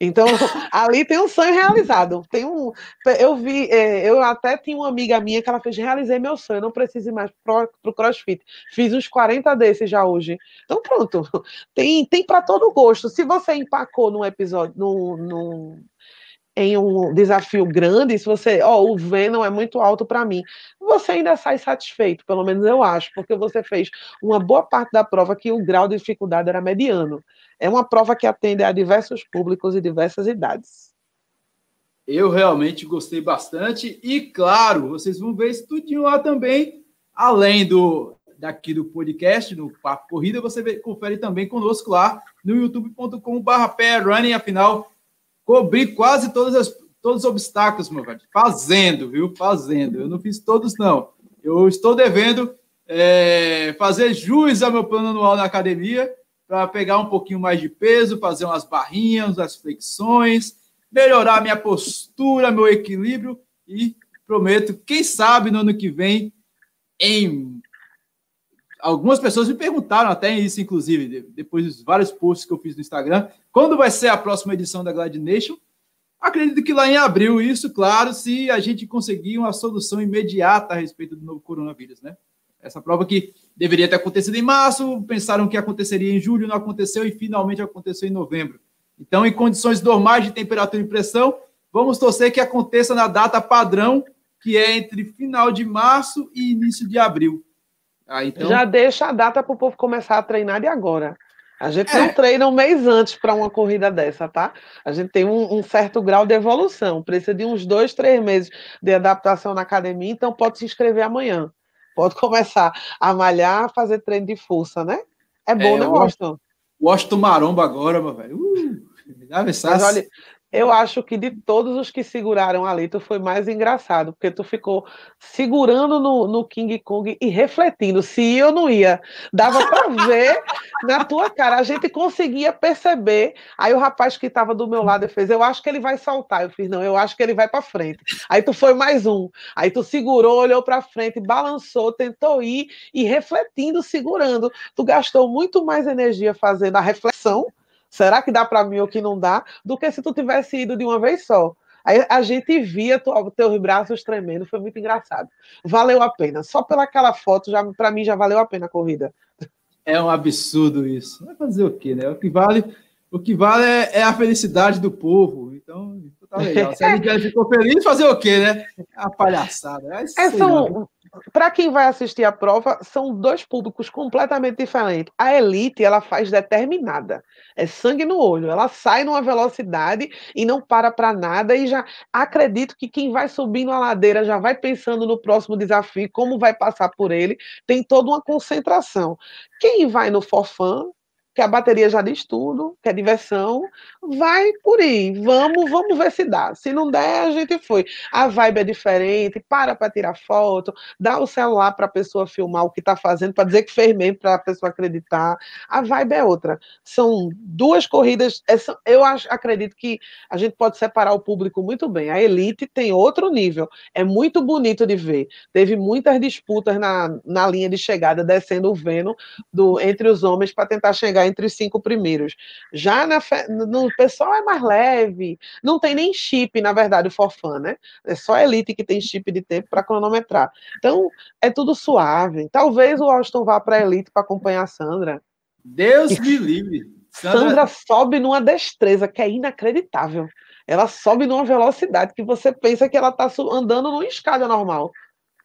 Speaker 2: Então, ali tem um sonho realizado. Tem um, eu vi, é, eu até tinha uma amiga minha que ela fez, realizei meu sonho, não preciso ir mais para o CrossFit. Fiz uns 40 desses já hoje. Então, pronto. Tem, tem para todo gosto. Se você empacou num episódio, num, num, em um desafio grande, se você, ó, oh, o Venom é muito alto para mim, você ainda sai satisfeito, pelo menos eu acho, porque você fez uma boa parte da prova que o grau de dificuldade era mediano. É uma prova que atende a diversos públicos e diversas idades.
Speaker 1: Eu realmente gostei bastante e claro, vocês vão ver isso tudinho lá também, além do daqui do podcast, no Papo Corrida, você vê, confere também conosco lá no youtube.com/running, afinal cobri quase todas as, todos os obstáculos, meu velho. Fazendo, viu? Fazendo. Eu não fiz todos, não. Eu estou devendo é, fazer jus ao meu plano anual na academia para pegar um pouquinho mais de peso, fazer umas barrinhas, umas flexões, melhorar minha postura, meu equilíbrio e prometo, quem sabe no ano que vem, em algumas pessoas me perguntaram até isso, inclusive, depois dos vários posts que eu fiz no Instagram, quando vai ser a próxima edição da Glad Nation? Acredito que lá em abril, isso, claro, se a gente conseguir uma solução imediata a respeito do novo coronavírus, né? Essa prova que deveria ter acontecido em março, pensaram que aconteceria em julho, não aconteceu e finalmente aconteceu em novembro. Então, em condições normais de temperatura e pressão, vamos torcer que aconteça na data padrão, que é entre final de março e início de abril.
Speaker 2: Ah, então... Já deixa a data para o povo começar a treinar de agora. A gente é. não treina um mês antes para uma corrida dessa, tá? A gente tem um, um, certo grau de evolução, precisa de uns dois, três meses de adaptação na academia, então pode se inscrever amanhã. Pode começar a malhar, fazer treino de força, né? É bom, é, né, Washington?
Speaker 1: Washington Maromba agora, meu velho. Uh,
Speaker 2: Mas olha, eu acho que de todos os que seguraram ali, tu foi mais engraçado, porque tu ficou segurando no, no King Kong e refletindo se ia ou não ia. Dava para ver na tua cara, a gente conseguia perceber. Aí o rapaz que estava do meu lado fez: Eu acho que ele vai saltar. Eu fiz: Não, eu acho que ele vai para frente. Aí tu foi mais um. Aí tu segurou, olhou para frente, balançou, tentou ir e refletindo, segurando. Tu gastou muito mais energia fazendo a reflexão será que dá para mim ou que não dá, do que se tu tivesse ido de uma vez só. Aí a gente via tu, teus braços tremendo, foi muito engraçado. Valeu a pena. Só pelaquela foto, já para mim já valeu a pena a corrida.
Speaker 1: É um absurdo isso. Vai fazer o quê, né? O que vale, o que vale é, é a felicidade do povo. Então, Tá legal. Se a Lidiane ficou feliz, fazer o quê, né? A palhaçada.
Speaker 2: É, são, para quem vai assistir a prova, são dois públicos completamente diferentes. A elite, ela faz determinada. É sangue no olho. Ela sai numa velocidade e não para para nada. E já acredito que quem vai subindo a ladeira já vai pensando no próximo desafio, como vai passar por ele. Tem toda uma concentração. Quem vai no forfã que a bateria já diz tudo, que é diversão, vai por aí, vamos, vamos ver se dá. Se não der, a gente foi. A vibe é diferente, para para tirar foto, dá o celular para a pessoa filmar o que está fazendo, para dizer que fez mesmo, para a pessoa acreditar. A vibe é outra. São duas corridas, é eu acho, acredito que a gente pode separar o público muito bem. A elite tem outro nível, é muito bonito de ver. Teve muitas disputas na, na linha de chegada, descendo o Veno do, entre os homens para tentar chegar entre os cinco primeiros. Já na, no pessoal é mais leve, não tem nem chip, na verdade, o forfã, né? É só a elite que tem chip de tempo para cronometrar. Então, é tudo suave. Talvez o Austin vá para a elite para acompanhar a Sandra.
Speaker 1: Deus e me livre.
Speaker 2: Sandra... Sandra sobe numa destreza que é inacreditável. Ela sobe numa velocidade que você pensa que ela está andando numa escada normal.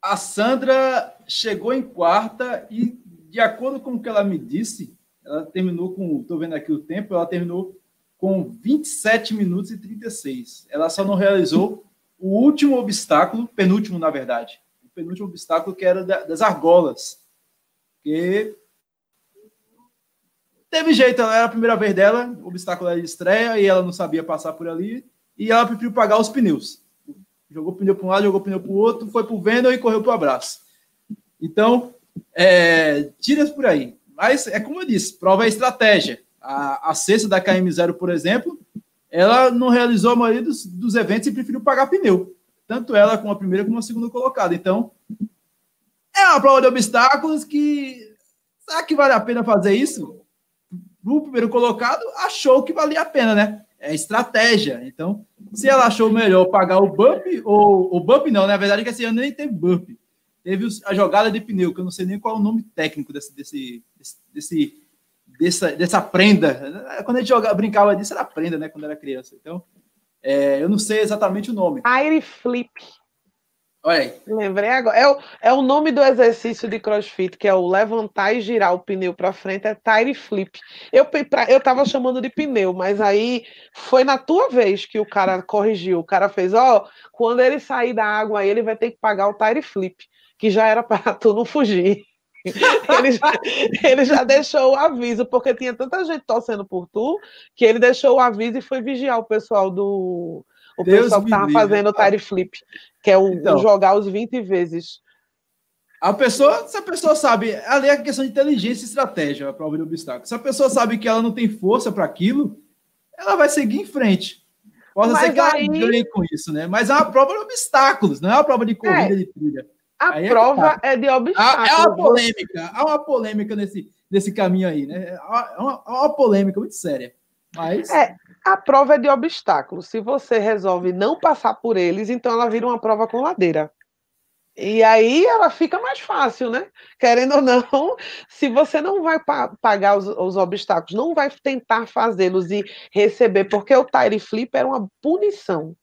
Speaker 1: A Sandra chegou em quarta e, de acordo com o que ela me disse, ela terminou com, estou vendo aqui o tempo, ela terminou com 27 minutos e 36. Ela só não realizou o último obstáculo, penúltimo, na verdade. O penúltimo obstáculo que era das argolas. Que teve jeito, ela era a primeira vez dela, o obstáculo era de estreia e ela não sabia passar por ali e ela preferiu pagar os pneus. Jogou pneu para um lado, jogou pneu para o outro, foi para o e correu para o abraço. Então, é, tira por aí. Mas é como eu disse, prova é estratégia. A, a sexta da KM0, por exemplo, ela não realizou a maioria dos, dos eventos e preferiu pagar pneu. Tanto ela como a primeira como a segunda colocada. Então, é uma prova de obstáculos que. Será que vale a pena fazer isso? O primeiro colocado achou que valia a pena, né? É estratégia. Então, se ela achou melhor pagar o bump, ou o bump não, na verdade, que esse ano nem teve bump teve a jogada de pneu, que eu não sei nem qual é o nome técnico desse, desse, desse, dessa, dessa prenda. Quando a gente jogava, brincava disso, era prenda, né? Quando era criança. Então, é, eu não sei exatamente o nome.
Speaker 2: Air flip.
Speaker 1: Olha aí.
Speaker 2: Lembrei agora. É o, é o nome do exercício de crossfit, que é o levantar e girar o pneu para frente, é tire flip. Eu, pra, eu tava chamando de pneu, mas aí foi na tua vez que o cara corrigiu. O cara fez, ó, oh, quando ele sair da água aí, ele vai ter que pagar o tire flip que já era para tu não fugir. ele, já, ele já deixou o aviso, porque tinha tanta gente torcendo por tu, que ele deixou o aviso e foi vigiar o pessoal do. O Deus pessoal que estava fazendo o tire flip, que é o, então, o jogar os 20 vezes.
Speaker 1: A pessoa, se a pessoa sabe, ali é a questão de inteligência e estratégia, a prova de obstáculo. Se a pessoa sabe que ela não tem força para aquilo, ela vai seguir em frente. Pode ser que aí... ela ganhe com isso, né? Mas é uma prova de obstáculos, não é uma prova de corrida é. de trilha.
Speaker 2: A aí é prova é, é, de obstáculos.
Speaker 1: É uma polêmica, há uma polêmica nesse, nesse caminho aí, né? Há uma, há uma polêmica muito séria. Mas...
Speaker 2: É, a prova é de obstáculos. Se você resolve não passar por eles, então ela vira uma prova com ladeira. E aí ela fica mais fácil, né? Querendo ou não, se você não vai pa pagar os, os, obstáculos, não vai tentar fazê-los e receber, porque o tire flip era uma punição.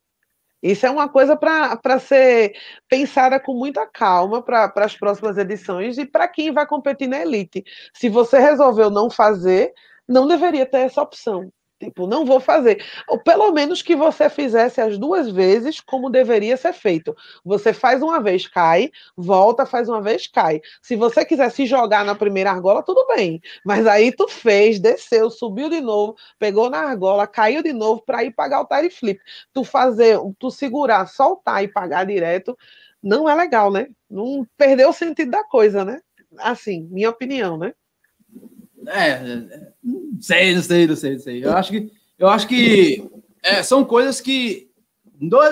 Speaker 2: Isso é uma coisa para ser pensada com muita calma para as próximas edições e para quem vai competir na elite. Se você resolveu não fazer, não deveria ter essa opção. Tipo, não vou fazer. Ou pelo menos que você fizesse as duas vezes como deveria ser feito. Você faz uma vez, cai, volta, faz uma vez, cai. Se você quiser se jogar na primeira argola, tudo bem. Mas aí tu fez, desceu, subiu de novo, pegou na argola, caiu de novo para ir pagar o tire flip. Tu fazer, tu segurar, soltar e pagar direto, não é legal, né? Não perdeu o sentido da coisa, né? Assim, minha opinião, né?
Speaker 1: É, não sei, não sei, não sei, não sei. Eu acho que, eu acho que é, são coisas que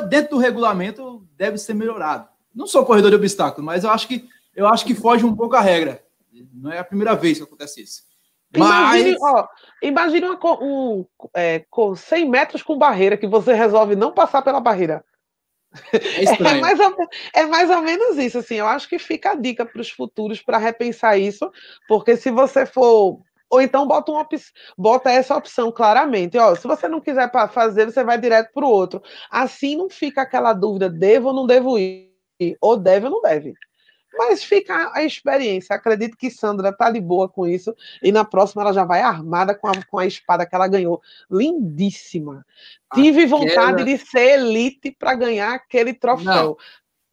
Speaker 1: dentro do regulamento deve ser melhorado. Não sou corredor de obstáculos, mas eu acho que eu acho que foge um pouco a regra. Não é a primeira vez que acontece isso.
Speaker 2: Imagine, ó, imagine uma, um, é, com 100 metros com barreira que você resolve não passar pela barreira. É, é, mais ou, é mais ou menos isso, assim. Eu acho que fica a dica para os futuros para repensar isso, porque se você for Ou então bota, uma, bota essa opção claramente. Ó, se você não quiser fazer, você vai direto para o outro. Assim não fica aquela dúvida: devo ou não devo ir? Ou deve ou não deve. Mas fica a experiência. Acredito que Sandra tá de boa com isso. E na próxima ela já vai armada com a, com a espada que ela ganhou. Lindíssima. Tive aquela... vontade de ser elite para ganhar aquele troféu.
Speaker 1: Não.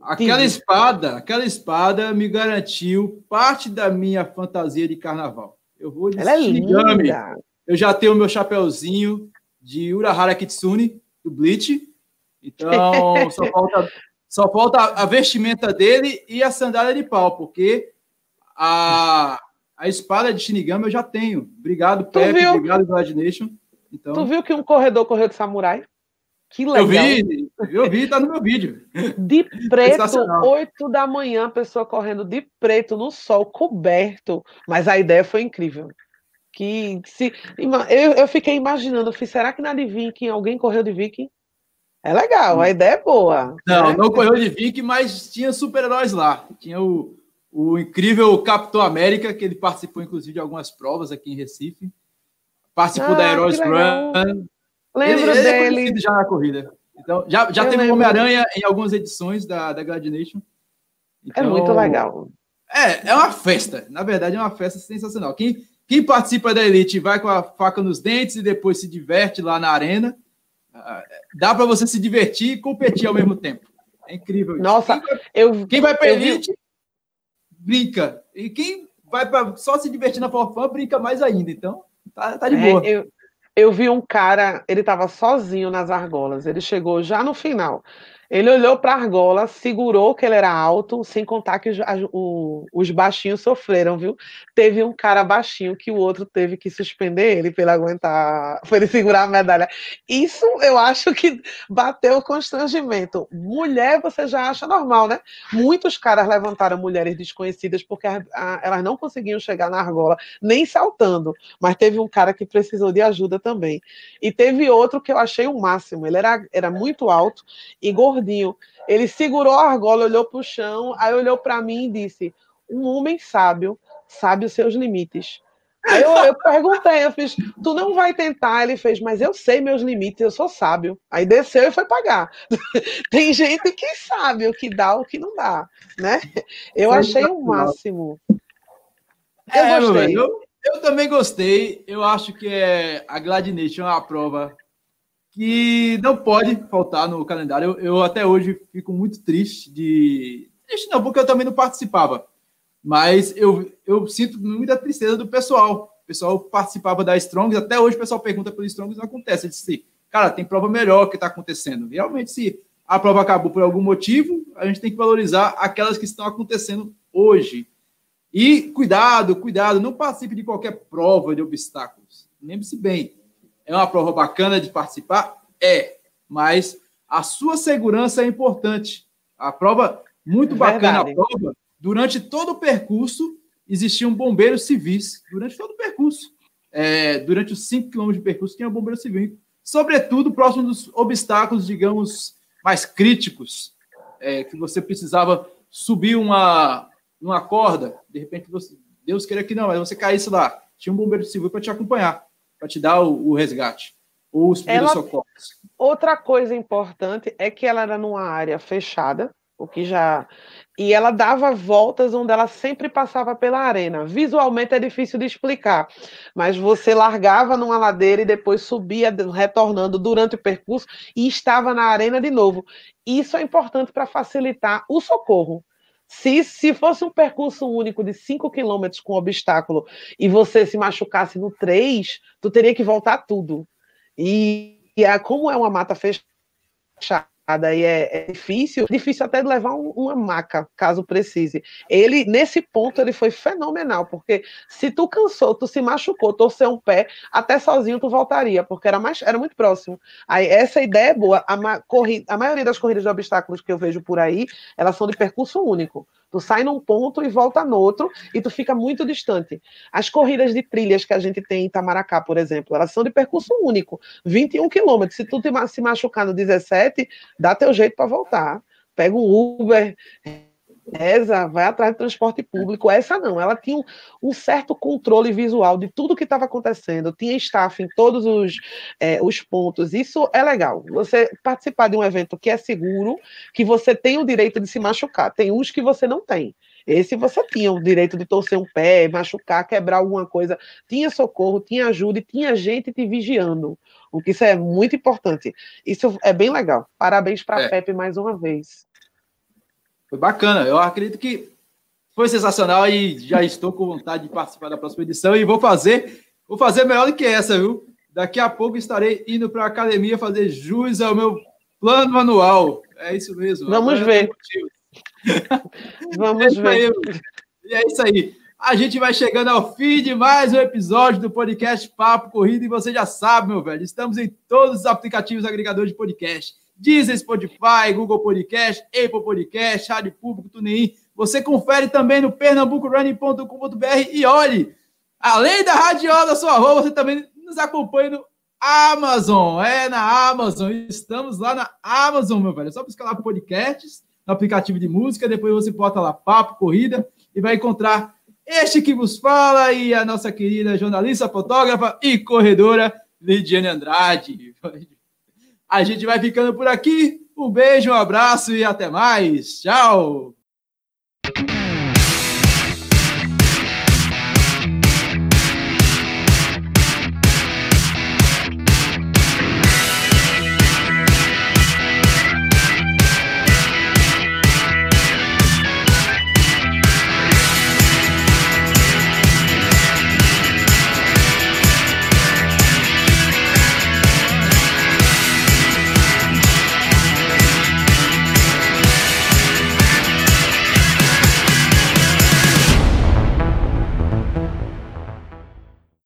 Speaker 1: Aquela Tive. espada, aquela espada me garantiu parte da minha fantasia de carnaval. Eu vou de
Speaker 2: Ela é linda.
Speaker 1: Eu já tenho o meu chapéuzinho de Urahara Kitsune, do Bleach. Então, só falta só falta a vestimenta dele e a sandália de pau, porque a, a espada de Shinigami eu já tenho. Obrigado, Pepe. Viu? Obrigado, Imagination.
Speaker 2: Então... Tu viu que um corredor correu de samurai?
Speaker 1: Que legal. Eu vi, eu vi, tá no meu vídeo.
Speaker 2: De preto, 8 da manhã, a pessoa correndo de preto no sol, coberto. Mas a ideia foi incrível. Que se, eu, eu fiquei imaginando, eu fiz, será que na de Viking alguém correu de Viking? É legal, a ideia é boa.
Speaker 1: Não, não correu de Vic, mas tinha super-heróis lá. Tinha o, o incrível Capitão América, que ele participou, inclusive, de algumas provas aqui em Recife. Participou ah, da Heroes Run.
Speaker 2: Lembro ele,
Speaker 1: ele dele. É já na corrida. Então, já, já teve Homem-Aranha em algumas edições da, da Gladiation.
Speaker 2: Então, é muito legal.
Speaker 1: É, é uma festa. Na verdade, é uma festa sensacional. Quem, quem participa da Elite vai com a faca nos dentes e depois se diverte lá na arena dá para você se divertir e competir ao mesmo tempo. É incrível.
Speaker 2: Isso. Nossa,
Speaker 1: quem vai,
Speaker 2: eu
Speaker 1: quem vai para elite brinca e quem vai para só se divertir na forfã brinca mais ainda. Então, tá, tá de é, boa.
Speaker 2: Eu, eu vi um cara, ele estava sozinho nas argolas. Ele chegou já no final. Ele olhou para a argola, segurou que ele era alto, sem contar que os, o, os baixinhos sofreram, viu? Teve um cara baixinho que o outro teve que suspender ele para ele aguentar, para ele segurar a medalha. Isso eu acho que bateu o constrangimento. Mulher você já acha normal, né? Muitos caras levantaram mulheres desconhecidas porque a, a, elas não conseguiam chegar na argola, nem saltando. Mas teve um cara que precisou de ajuda também. E teve outro que eu achei o máximo. Ele era, era muito alto e gordinho gordinho. Ele segurou a argola, olhou para o chão, aí olhou para mim e disse: Um homem sábio sabe os seus limites. Aí eu, eu, perguntei, eu fiz, tu não vai tentar? Ele fez, mas eu sei meus limites, eu sou sábio. Aí desceu e foi pagar. Tem gente que sabe o que dá, o que não dá, né? Eu achei o máximo.
Speaker 1: Eu é, gostei. Eu, eu, também gostei. Eu acho que é, a Gladination é uma prova que não pode faltar no calendário. Eu, eu, até hoje fico muito triste de. Triste não, porque eu também não participava. Mas eu, eu sinto muita tristeza do pessoal. O pessoal participava da Strongs, até hoje o pessoal pergunta pelo Strongs não acontece. Eu disse, cara, tem prova melhor que está acontecendo. Realmente, se a prova acabou por algum motivo, a gente tem que valorizar aquelas que estão acontecendo hoje. E cuidado, cuidado, não participe de qualquer prova de obstáculos. Lembre-se bem, é uma prova bacana de participar? É, mas a sua segurança é importante. A prova, muito bacana a prova, durante todo o percurso, existiam bombeiros civis, durante todo o percurso. É, durante os 5 quilômetros de percurso, tinha bombeiro civil, sobretudo próximo dos obstáculos, digamos, mais críticos, é, que você precisava subir uma, uma corda, de repente, você, Deus queira que não, mas você caísse lá, tinha um bombeiro civil para te acompanhar para te dar o, o resgate, ou os primeiros ela, socorros.
Speaker 2: Outra coisa importante é que ela era numa área fechada, o que já. E ela dava voltas onde ela sempre passava pela arena. Visualmente é difícil de explicar, mas você largava numa ladeira e depois subia, retornando durante o percurso e estava na arena de novo. Isso é importante para facilitar o socorro. Se, se fosse um percurso único de 5 quilômetros com obstáculo e você se machucasse no 3, tu teria que voltar tudo. E, e é, como é uma mata fechada, e é, é, difícil, difícil até levar um, uma maca, caso precise. Ele, nesse ponto, ele foi fenomenal, porque se tu cansou, tu se machucou, torceu um pé, até sozinho tu voltaria, porque era, mais, era muito próximo. Aí, essa ideia é boa. A, corrida, a maioria das corridas de obstáculos que eu vejo por aí, elas são de percurso único. Tu sai num ponto e volta no outro, e tu fica muito distante. As corridas de trilhas que a gente tem em Itamaracá, por exemplo, elas são de percurso único, 21 quilômetros. Se tu te, se machucar no 17, dá teu jeito para voltar. Pega um Uber, Essa vai atrás do transporte público. Essa não, ela tinha um, um certo controle visual de tudo que estava acontecendo, tinha staff em todos os, é, os pontos. Isso é legal. Você participar de um evento que é seguro, que você tem o direito de se machucar. Tem uns que você não tem. Esse você tinha o direito de torcer um pé, machucar, quebrar alguma coisa. Tinha socorro, tinha ajuda e tinha gente te vigiando. O que isso é muito importante. Isso é bem legal. Parabéns para a é. FEP mais uma vez.
Speaker 1: Foi bacana. Eu acredito que foi sensacional e já estou com vontade de participar da próxima edição e vou fazer, vou fazer melhor do que essa, viu? Daqui a pouco estarei indo para a academia fazer jus ao meu plano anual. É isso mesmo.
Speaker 2: Vamos ver. Vamos é ver.
Speaker 1: E é isso aí. A gente vai chegando ao fim de mais um episódio do podcast Papo Corrida e você já sabe, meu velho, estamos em todos os aplicativos agregadores de podcast. Deezer, Spotify, Google Podcast, Apple Podcast, Rádio Público, TuneIn. Você confere também no pernambucorunning.com.br e olhe, além da radiola da sua rua, você também nos acompanha no Amazon. É, na Amazon. Estamos lá na Amazon, meu velho. É só buscar lá podcasts no aplicativo de música, depois você bota lá Papo Corrida e vai encontrar este que vos fala e a nossa querida jornalista, fotógrafa e corredora Lidiane Andrade. A gente vai ficando por aqui. Um beijo, um abraço e até mais. Tchau!